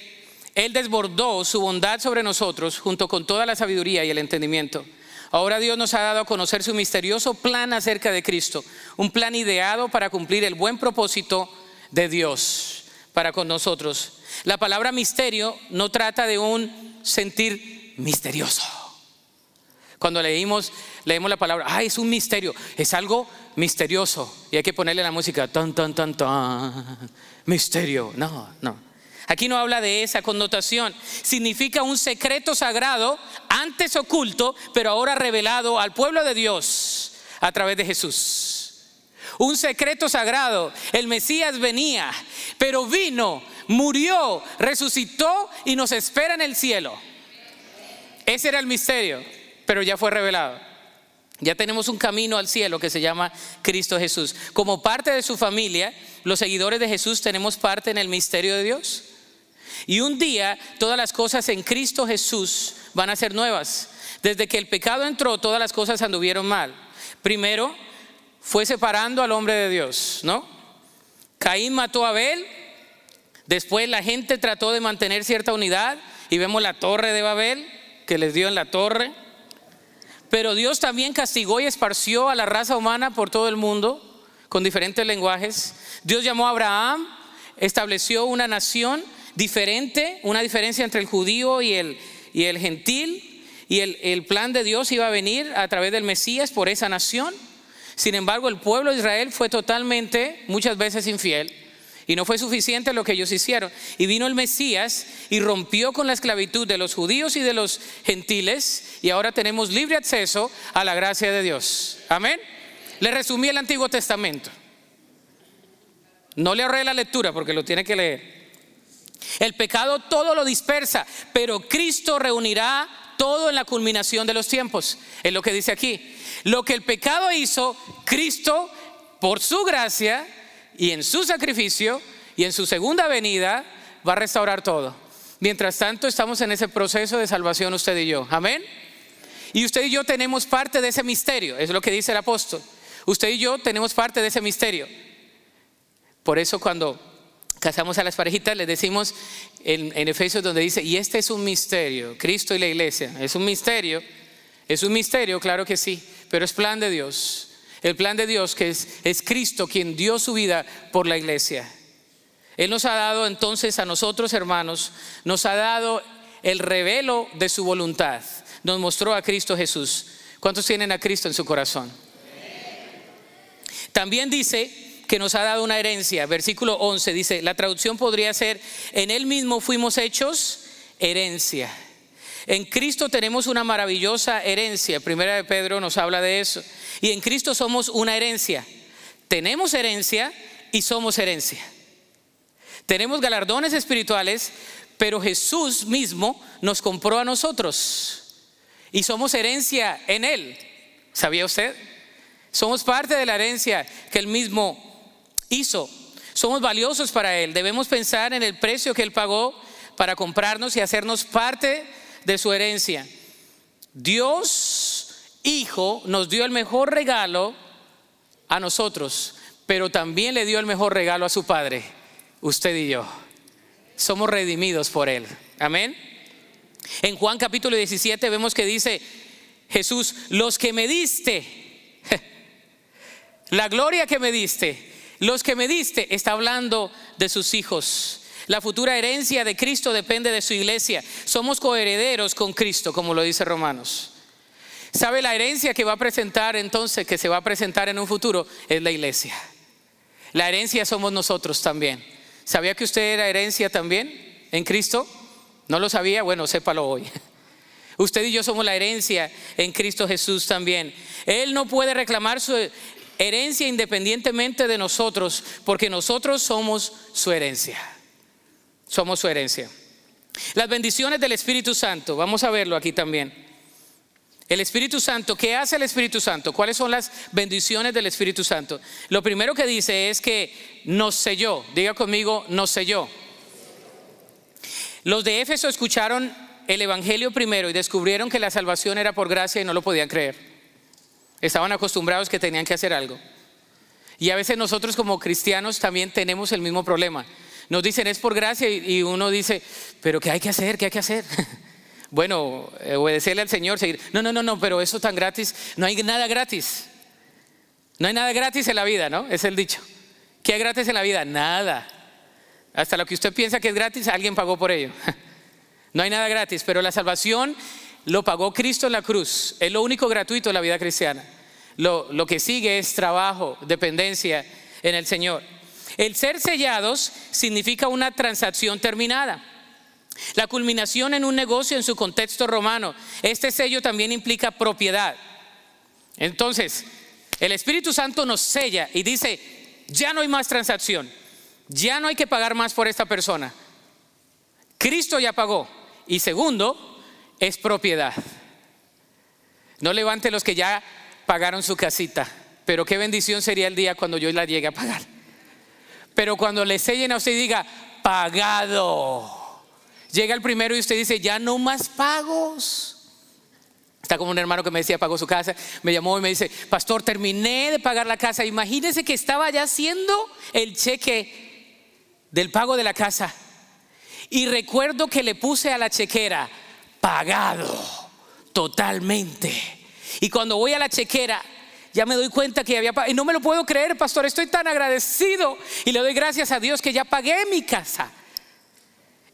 Él desbordó su bondad sobre nosotros junto con toda la sabiduría y el entendimiento. Ahora Dios nos ha dado a conocer su misterioso plan acerca de Cristo, un plan ideado para cumplir el buen propósito de Dios para con nosotros. La palabra misterio no trata de un sentir misterioso. Cuando leímos, leemos la palabra, ah, es un misterio, es algo misterioso. Y hay que ponerle la música, tan, tan, tan, tan, misterio. No, no. Aquí no habla de esa connotación. Significa un secreto sagrado, antes oculto, pero ahora revelado al pueblo de Dios a través de Jesús un secreto sagrado. El Mesías venía, pero vino, murió, resucitó y nos espera en el cielo. Ese era el misterio, pero ya fue revelado. Ya tenemos un camino al cielo que se llama Cristo Jesús. Como parte de su familia, los seguidores de Jesús tenemos parte en el misterio de Dios. Y un día todas las cosas en Cristo Jesús van a ser nuevas. Desde que el pecado entró, todas las cosas anduvieron mal. Primero, fue separando al hombre de Dios, ¿no? Caín mató a Abel, después la gente trató de mantener cierta unidad y vemos la torre de Babel que les dio en la torre. Pero Dios también castigó y esparció a la raza humana por todo el mundo con diferentes lenguajes. Dios llamó a Abraham, estableció una nación diferente, una diferencia entre el judío y el, y el gentil, y el, el plan de Dios iba a venir a través del Mesías por esa nación. Sin embargo, el pueblo de Israel fue totalmente, muchas veces infiel. Y no fue suficiente lo que ellos hicieron. Y vino el Mesías y rompió con la esclavitud de los judíos y de los gentiles. Y ahora tenemos libre acceso a la gracia de Dios. Amén. Le resumí el Antiguo Testamento. No le ahorré la lectura porque lo tiene que leer. El pecado todo lo dispersa, pero Cristo reunirá todo en la culminación de los tiempos. Es lo que dice aquí. Lo que el pecado hizo, Cristo, por su gracia y en su sacrificio y en su segunda venida, va a restaurar todo. Mientras tanto, estamos en ese proceso de salvación usted y yo. Amén. Y usted y yo tenemos parte de ese misterio, es lo que dice el apóstol. Usted y yo tenemos parte de ese misterio. Por eso cuando casamos a las parejitas, les decimos en, en, Efesios donde dice, y este es un misterio, Cristo y la iglesia, es un misterio, es un misterio, claro que sí, pero es plan de Dios. El plan de Dios que es, Cristo quien dio su vida por la iglesia. Él nos ha dado entonces a nosotros, hermanos, nos ha dado el revelo de su voluntad. Nos mostró a Cristo Jesús. ¿Cuántos tienen a Cristo en su corazón? También dice que nos ha dado una herencia. Versículo 11 dice, la traducción podría ser, en Él mismo fuimos hechos herencia. En Cristo tenemos una maravillosa herencia. Primera de Pedro nos habla de eso. Y en Cristo somos una herencia. Tenemos herencia y somos herencia. Tenemos galardones espirituales, pero Jesús mismo nos compró a nosotros. Y somos herencia en Él. ¿Sabía usted? Somos parte de la herencia que Él mismo hizo. Somos valiosos para Él. Debemos pensar en el precio que Él pagó para comprarnos y hacernos parte de su herencia. Dios, Hijo, nos dio el mejor regalo a nosotros, pero también le dio el mejor regalo a su Padre, usted y yo. Somos redimidos por Él. Amén. En Juan capítulo 17 vemos que dice Jesús, los que me diste, la gloria que me diste, los que me diste, está hablando de sus hijos. La futura herencia de Cristo depende de su iglesia. Somos coherederos con Cristo, como lo dice Romanos. ¿Sabe la herencia que va a presentar entonces, que se va a presentar en un futuro? Es la iglesia. La herencia somos nosotros también. ¿Sabía que usted era herencia también en Cristo? ¿No lo sabía? Bueno, sépalo hoy. Usted y yo somos la herencia en Cristo Jesús también. Él no puede reclamar su herencia independientemente de nosotros, porque nosotros somos su herencia. Somos su herencia. Las bendiciones del Espíritu Santo, vamos a verlo aquí también. El Espíritu Santo, ¿qué hace el Espíritu Santo? ¿Cuáles son las bendiciones del Espíritu Santo? Lo primero que dice es que nos selló. Diga conmigo, nos selló. Los de Éfeso escucharon el Evangelio primero y descubrieron que la salvación era por gracia y no lo podían creer. Estaban acostumbrados que tenían que hacer algo. Y a veces nosotros como cristianos también tenemos el mismo problema. Nos dicen es por gracia y uno dice, pero ¿qué hay que hacer? ¿Qué hay que hacer? bueno, eh, obedecerle al Señor, seguir. No, no, no, no, pero eso tan gratis, no hay nada gratis. No hay nada gratis en la vida, ¿no? Es el dicho. ¿Qué hay gratis en la vida? Nada. Hasta lo que usted piensa que es gratis, alguien pagó por ello. No hay nada gratis, pero la salvación lo pagó Cristo en la cruz. Es lo único gratuito en la vida cristiana. Lo, lo que sigue es trabajo, dependencia en el Señor. El ser sellados significa una transacción terminada. La culminación en un negocio en su contexto romano. Este sello también implica propiedad. Entonces, el Espíritu Santo nos sella y dice, ya no hay más transacción, ya no hay que pagar más por esta persona. Cristo ya pagó. Y segundo, es propiedad. No levante los que ya pagaron su casita, pero qué bendición sería el día cuando yo la llegue a pagar. Pero cuando le sellen a usted y diga, pagado. Llega el primero y usted dice, ya no más pagos. Está como un hermano que me decía, pagó su casa, me llamó y me dice, pastor, terminé de pagar la casa. Imagínese que estaba ya haciendo el cheque del pago de la casa. Y recuerdo que le puse a la chequera, pagado totalmente. Y cuando voy a la chequera, ya me doy cuenta que había. Y no me lo puedo creer, pastor, estoy tan agradecido. Y le doy gracias a Dios que ya pagué mi casa.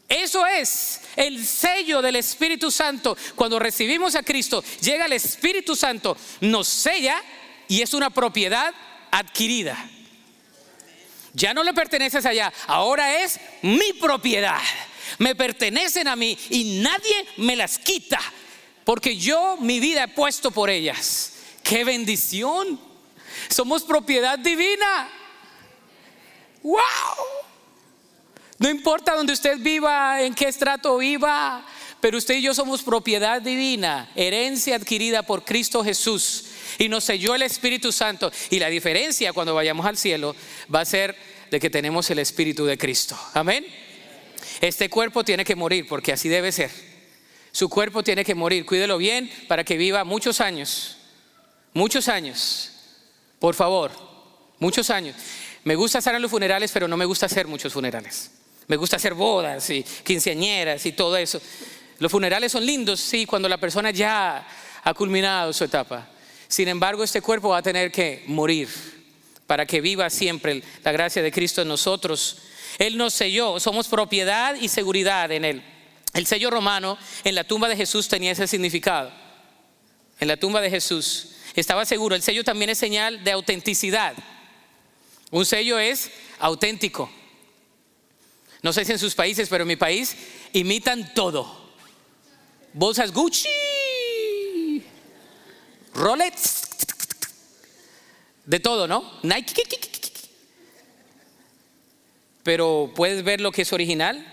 Eso es el sello del Espíritu Santo. Cuando recibimos a Cristo, llega el Espíritu Santo, nos sella y es una propiedad adquirida. Ya no le perteneces allá, ahora es mi propiedad me pertenecen a mí y nadie me las quita, porque yo mi vida he puesto por ellas. ¡Qué bendición! Somos propiedad divina. ¡Wow! No importa donde usted viva, en qué estrato viva, pero usted y yo somos propiedad divina, herencia adquirida por Cristo Jesús. Y nos selló el Espíritu Santo. Y la diferencia cuando vayamos al cielo va a ser de que tenemos el Espíritu de Cristo. Amén. Este cuerpo tiene que morir porque así debe ser. Su cuerpo tiene que morir. Cuídelo bien para que viva muchos años. Muchos años. Por favor, muchos años. Me gusta estar en los funerales, pero no me gusta hacer muchos funerales. Me gusta hacer bodas y quinceañeras y todo eso. Los funerales son lindos, sí, cuando la persona ya ha culminado su etapa. Sin embargo, este cuerpo va a tener que morir para que viva siempre la gracia de Cristo en nosotros. Él nos selló, somos propiedad y seguridad en Él. El sello romano en la tumba de Jesús tenía ese significado. En la tumba de Jesús estaba seguro. El sello también es señal de autenticidad. Un sello es auténtico. No sé si en sus países, pero en mi país imitan todo bolsas Gucci, Rolex, de todo, ¿no? Nike. Pero puedes ver lo que es original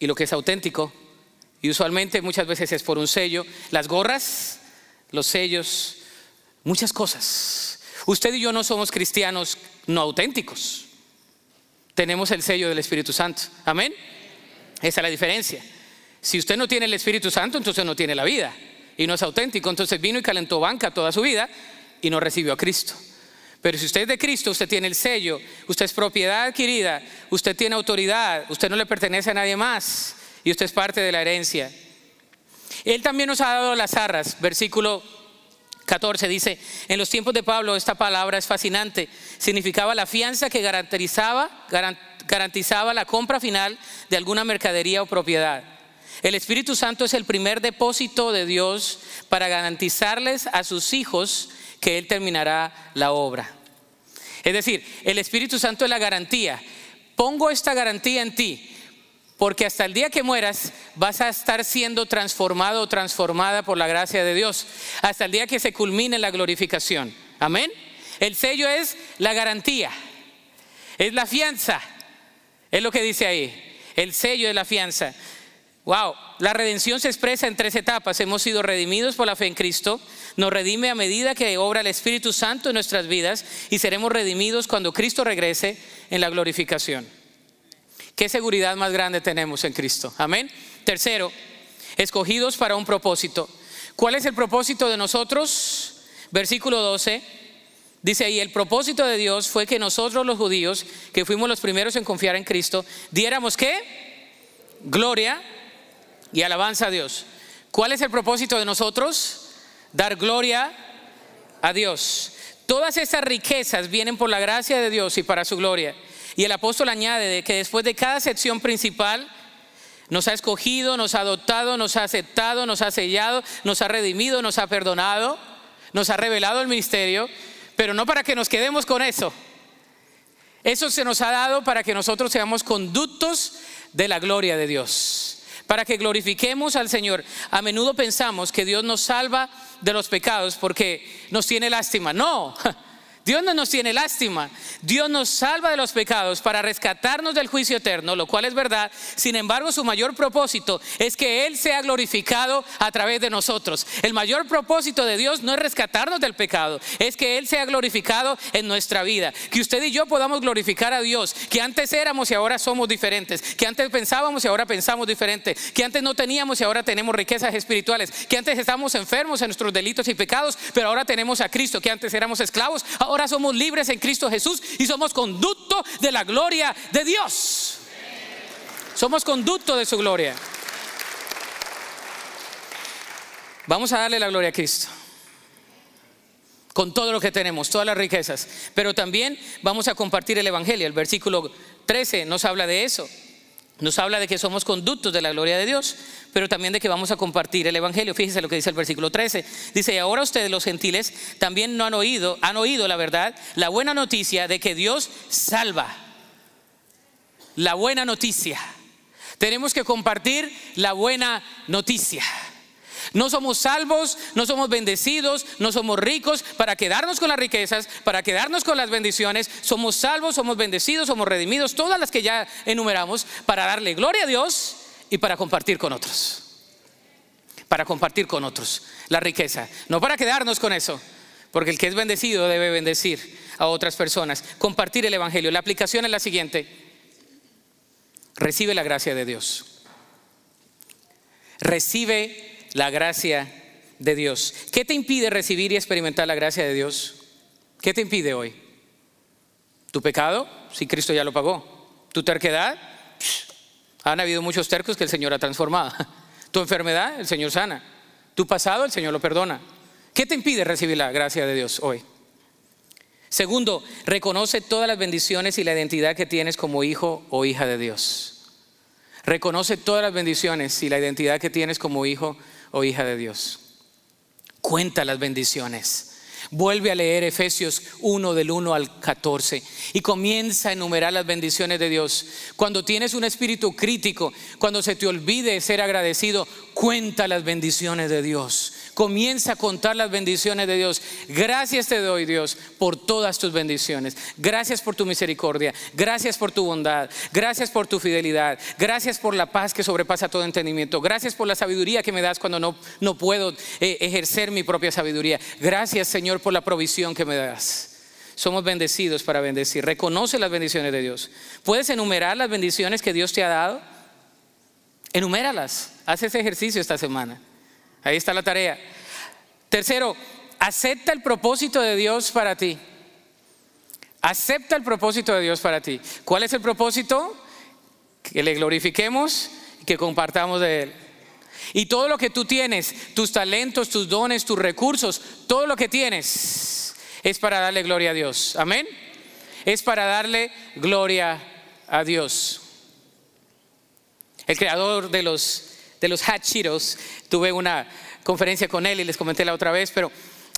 y lo que es auténtico. Y usualmente muchas veces es por un sello. Las gorras, los sellos, muchas cosas. Usted y yo no somos cristianos no auténticos. Tenemos el sello del Espíritu Santo. Amén. Esa es la diferencia. Si usted no tiene el Espíritu Santo, entonces no tiene la vida y no es auténtico. Entonces vino y calentó banca toda su vida y no recibió a Cristo. Pero si usted es de Cristo, usted tiene el sello, usted es propiedad adquirida, usted tiene autoridad, usted no le pertenece a nadie más y usted es parte de la herencia. Él también nos ha dado las arras, versículo 14 dice, en los tiempos de Pablo esta palabra es fascinante, significaba la fianza que garantizaba, garantizaba la compra final de alguna mercadería o propiedad. El Espíritu Santo es el primer depósito de Dios para garantizarles a sus hijos que Él terminará la obra. Es decir, el Espíritu Santo es la garantía. Pongo esta garantía en ti, porque hasta el día que mueras vas a estar siendo transformado o transformada por la gracia de Dios, hasta el día que se culmine la glorificación. Amén. El sello es la garantía, es la fianza, es lo que dice ahí. El sello es la fianza. Wow, la redención se expresa en tres etapas. Hemos sido redimidos por la fe en Cristo, nos redime a medida que obra el Espíritu Santo en nuestras vidas y seremos redimidos cuando Cristo regrese en la glorificación. ¿Qué seguridad más grande tenemos en Cristo? Amén. Tercero, escogidos para un propósito. ¿Cuál es el propósito de nosotros? Versículo 12. Dice ahí, el propósito de Dios fue que nosotros los judíos, que fuimos los primeros en confiar en Cristo, diéramos qué? Gloria y alabanza a Dios. ¿Cuál es el propósito de nosotros? Dar gloria a Dios. Todas estas riquezas vienen por la gracia de Dios y para su gloria. Y el apóstol añade que después de cada sección principal, nos ha escogido, nos ha adoptado, nos ha aceptado, nos ha sellado, nos ha redimido, nos ha perdonado, nos ha revelado el ministerio, pero no para que nos quedemos con eso. Eso se nos ha dado para que nosotros seamos conductos de la gloria de Dios para que glorifiquemos al Señor. A menudo pensamos que Dios nos salva de los pecados porque nos tiene lástima. No, Dios no nos tiene lástima. Dios nos salva de los pecados para rescatarnos del juicio eterno, lo cual es verdad. Sin embargo, su mayor propósito es que Él sea glorificado a través de nosotros. El mayor propósito de Dios no es rescatarnos del pecado, es que Él sea glorificado en nuestra vida. Que usted y yo podamos glorificar a Dios, que antes éramos y ahora somos diferentes, que antes pensábamos y ahora pensamos diferente, que antes no teníamos y ahora tenemos riquezas espirituales, que antes estábamos enfermos en nuestros delitos y pecados, pero ahora tenemos a Cristo, que antes éramos esclavos, ahora somos libres en Cristo Jesús y somos conducto de la gloria de Dios. Somos conducto de su gloria. Vamos a darle la gloria a Cristo. Con todo lo que tenemos, todas las riquezas. Pero también vamos a compartir el Evangelio. El versículo 13 nos habla de eso. Nos habla de que somos conductos de la gloria de Dios, pero también de que vamos a compartir el Evangelio. Fíjese lo que dice el versículo 13. Dice, y ahora ustedes los gentiles también no han oído, han oído la verdad, la buena noticia de que Dios salva. La buena noticia. Tenemos que compartir la buena noticia. No somos salvos, no somos bendecidos, no somos ricos para quedarnos con las riquezas, para quedarnos con las bendiciones. Somos salvos, somos bendecidos, somos redimidos, todas las que ya enumeramos, para darle gloria a Dios y para compartir con otros. Para compartir con otros la riqueza. No para quedarnos con eso, porque el que es bendecido debe bendecir a otras personas. Compartir el Evangelio. La aplicación es la siguiente. Recibe la gracia de Dios. Recibe la gracia de Dios. ¿Qué te impide recibir y experimentar la gracia de Dios? ¿Qué te impide hoy? ¿Tu pecado? Si Cristo ya lo pagó. ¿Tu terquedad? Han habido muchos tercos que el Señor ha transformado. ¿Tu enfermedad? El Señor sana. ¿Tu pasado? El Señor lo perdona. ¿Qué te impide recibir la gracia de Dios hoy? Segundo, reconoce todas las bendiciones y la identidad que tienes como hijo o hija de Dios. Reconoce todas las bendiciones y la identidad que tienes como hijo o hija de Dios. Cuenta las bendiciones. Vuelve a leer Efesios 1 del 1 al 14 y comienza a enumerar las bendiciones de Dios. Cuando tienes un espíritu crítico, cuando se te olvide ser agradecido, cuenta las bendiciones de Dios. Comienza a contar las bendiciones de Dios. Gracias te doy, Dios, por todas tus bendiciones. Gracias por tu misericordia. Gracias por tu bondad. Gracias por tu fidelidad. Gracias por la paz que sobrepasa todo entendimiento. Gracias por la sabiduría que me das cuando no, no puedo eh, ejercer mi propia sabiduría. Gracias, Señor, por la provisión que me das. Somos bendecidos para bendecir. Reconoce las bendiciones de Dios. ¿Puedes enumerar las bendiciones que Dios te ha dado? Enuméralas. Haz ese ejercicio esta semana. Ahí está la tarea. Tercero, acepta el propósito de Dios para ti. Acepta el propósito de Dios para ti. ¿Cuál es el propósito? Que le glorifiquemos y que compartamos de Él. Y todo lo que tú tienes, tus talentos, tus dones, tus recursos, todo lo que tienes es para darle gloria a Dios. Amén. Es para darle gloria a Dios. El creador de los de los Hachiros. Tuve una conferencia con él y les comenté la otra vez, pero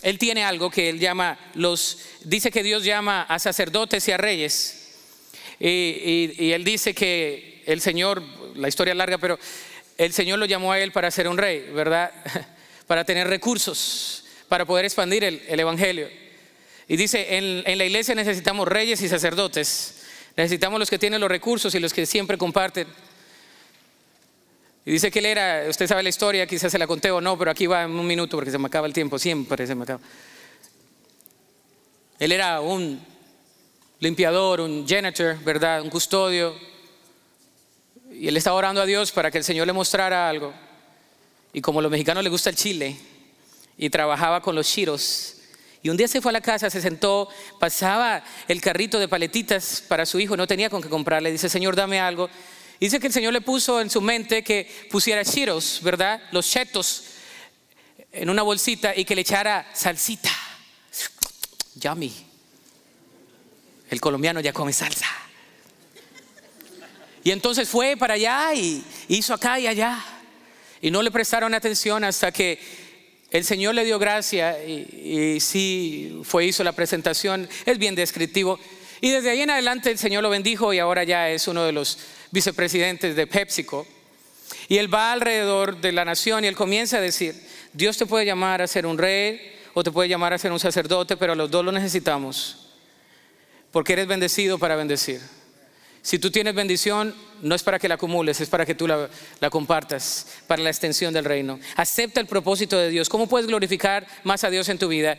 él tiene algo que él llama los, dice que Dios llama a sacerdotes y a reyes. Y, él dice que el Señor, la historia larga, pero el Señor lo llamó a él para ser un rey, ¿verdad? Para tener recursos, para poder expandir el, Evangelio. Y dice, en, en la iglesia necesitamos reyes y sacerdotes. Necesitamos los que tienen los recursos y los que siempre comparten. Y dice que él era, usted sabe la historia, quizás se la conté o no, pero aquí va en un minuto porque se me acaba el tiempo, siempre se me acaba. Él era un limpiador, un janitor, ¿verdad? Un custodio. Y él estaba orando a Dios para que el Señor le mostrara algo. Y como a los mexicanos les gusta el chile, y trabajaba con los chiros. Y un día se fue a la casa, se sentó, pasaba el carrito de paletitas para su hijo, no tenía con qué comprarle. Dice, Señor, dame algo. Dice que el Señor le puso en su mente que pusiera chiros, ¿verdad? Los chetos en una bolsita y que le echara salsita. Yummy. El colombiano ya come salsa. Y entonces fue para allá y hizo acá y allá. Y no le prestaron atención hasta que el Señor le dio gracia y, y sí fue, hizo la presentación. Es bien descriptivo. Y desde ahí en adelante el Señor lo bendijo y ahora ya es uno de los vicepresidentes de PepsiCo. Y él va alrededor de la nación y él comienza a decir, Dios te puede llamar a ser un rey o te puede llamar a ser un sacerdote, pero a los dos lo necesitamos, porque eres bendecido para bendecir. Si tú tienes bendición, no es para que la acumules, es para que tú la, la, compartas, para la extensión del reino. Acepta el propósito de Dios. ¿Cómo puedes glorificar más a Dios en tu vida?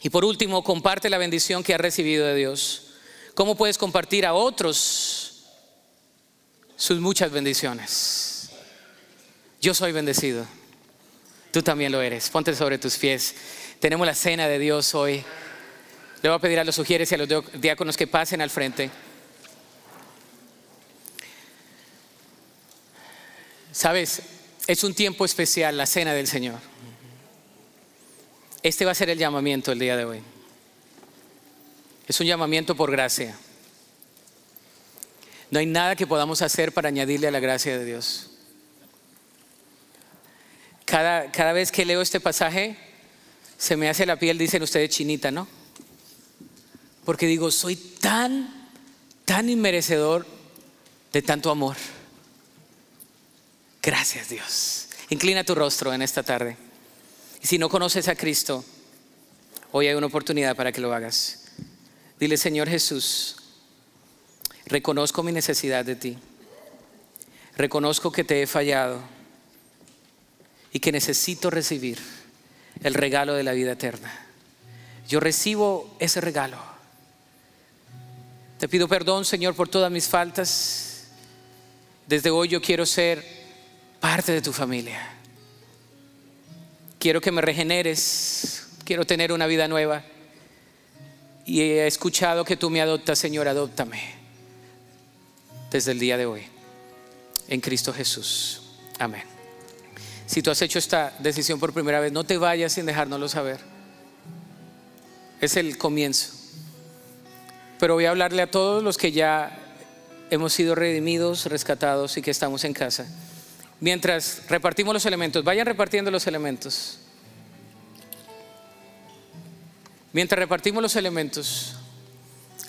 Y por último, comparte la bendición que has recibido de Dios. ¿Cómo puedes compartir a otros sus muchas bendiciones. Yo soy bendecido. Tú también lo eres. Ponte sobre tus pies. Tenemos la cena de Dios hoy. Le voy a pedir a los sugieres y a los diáconos que pasen al frente. Sabes, es un tiempo especial, la cena del Señor. Este va a ser el llamamiento el día de hoy. Es un llamamiento por gracia. No hay nada que podamos hacer para añadirle a la gracia de Dios. Cada, cada vez que leo este pasaje, se me hace la piel, dicen ustedes, chinita, ¿no? Porque digo, soy tan, tan inmerecedor de tanto amor. Gracias Dios. Inclina tu rostro en esta tarde. Y si no conoces a Cristo, hoy hay una oportunidad para que lo hagas. Dile, Señor Jesús, reconozco mi necesidad de ti. Reconozco que te he fallado y que necesito recibir el regalo de la vida eterna. Yo recibo ese regalo. Te pido perdón, Señor, por todas mis faltas. Desde hoy yo quiero ser parte de tu familia. Quiero que me regeneres. Quiero tener una vida nueva. Y he escuchado que tú me adoptas, Señor, adóptame. Desde el día de hoy. En Cristo Jesús. Amén. Si tú has hecho esta decisión por primera vez, no te vayas sin dejárnoslo saber. Es el comienzo. Pero voy a hablarle a todos los que ya hemos sido redimidos, rescatados y que estamos en casa. Mientras repartimos los elementos, vayan repartiendo los elementos. Mientras repartimos los elementos,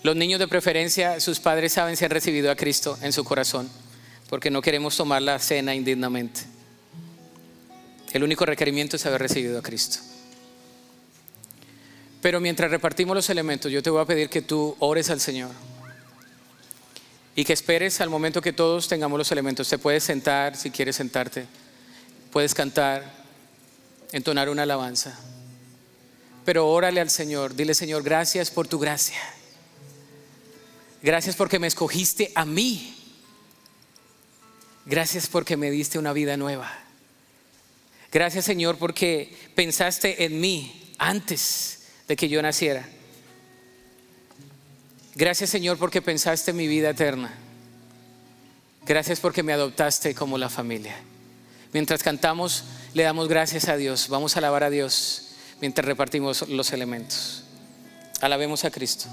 los niños de preferencia, sus padres saben si han recibido a Cristo en su corazón, porque no queremos tomar la cena indignamente. El único requerimiento es haber recibido a Cristo. Pero mientras repartimos los elementos, yo te voy a pedir que tú ores al Señor y que esperes al momento que todos tengamos los elementos. Te puedes sentar si quieres sentarte, puedes cantar, entonar una alabanza. Pero órale al Señor, dile Señor, gracias por tu gracia. Gracias porque me escogiste a mí. Gracias porque me diste una vida nueva. Gracias Señor porque pensaste en mí antes de que yo naciera. Gracias Señor porque pensaste en mi vida eterna. Gracias porque me adoptaste como la familia. Mientras cantamos, le damos gracias a Dios. Vamos a alabar a Dios mientras repartimos los elementos. Alabemos a Cristo.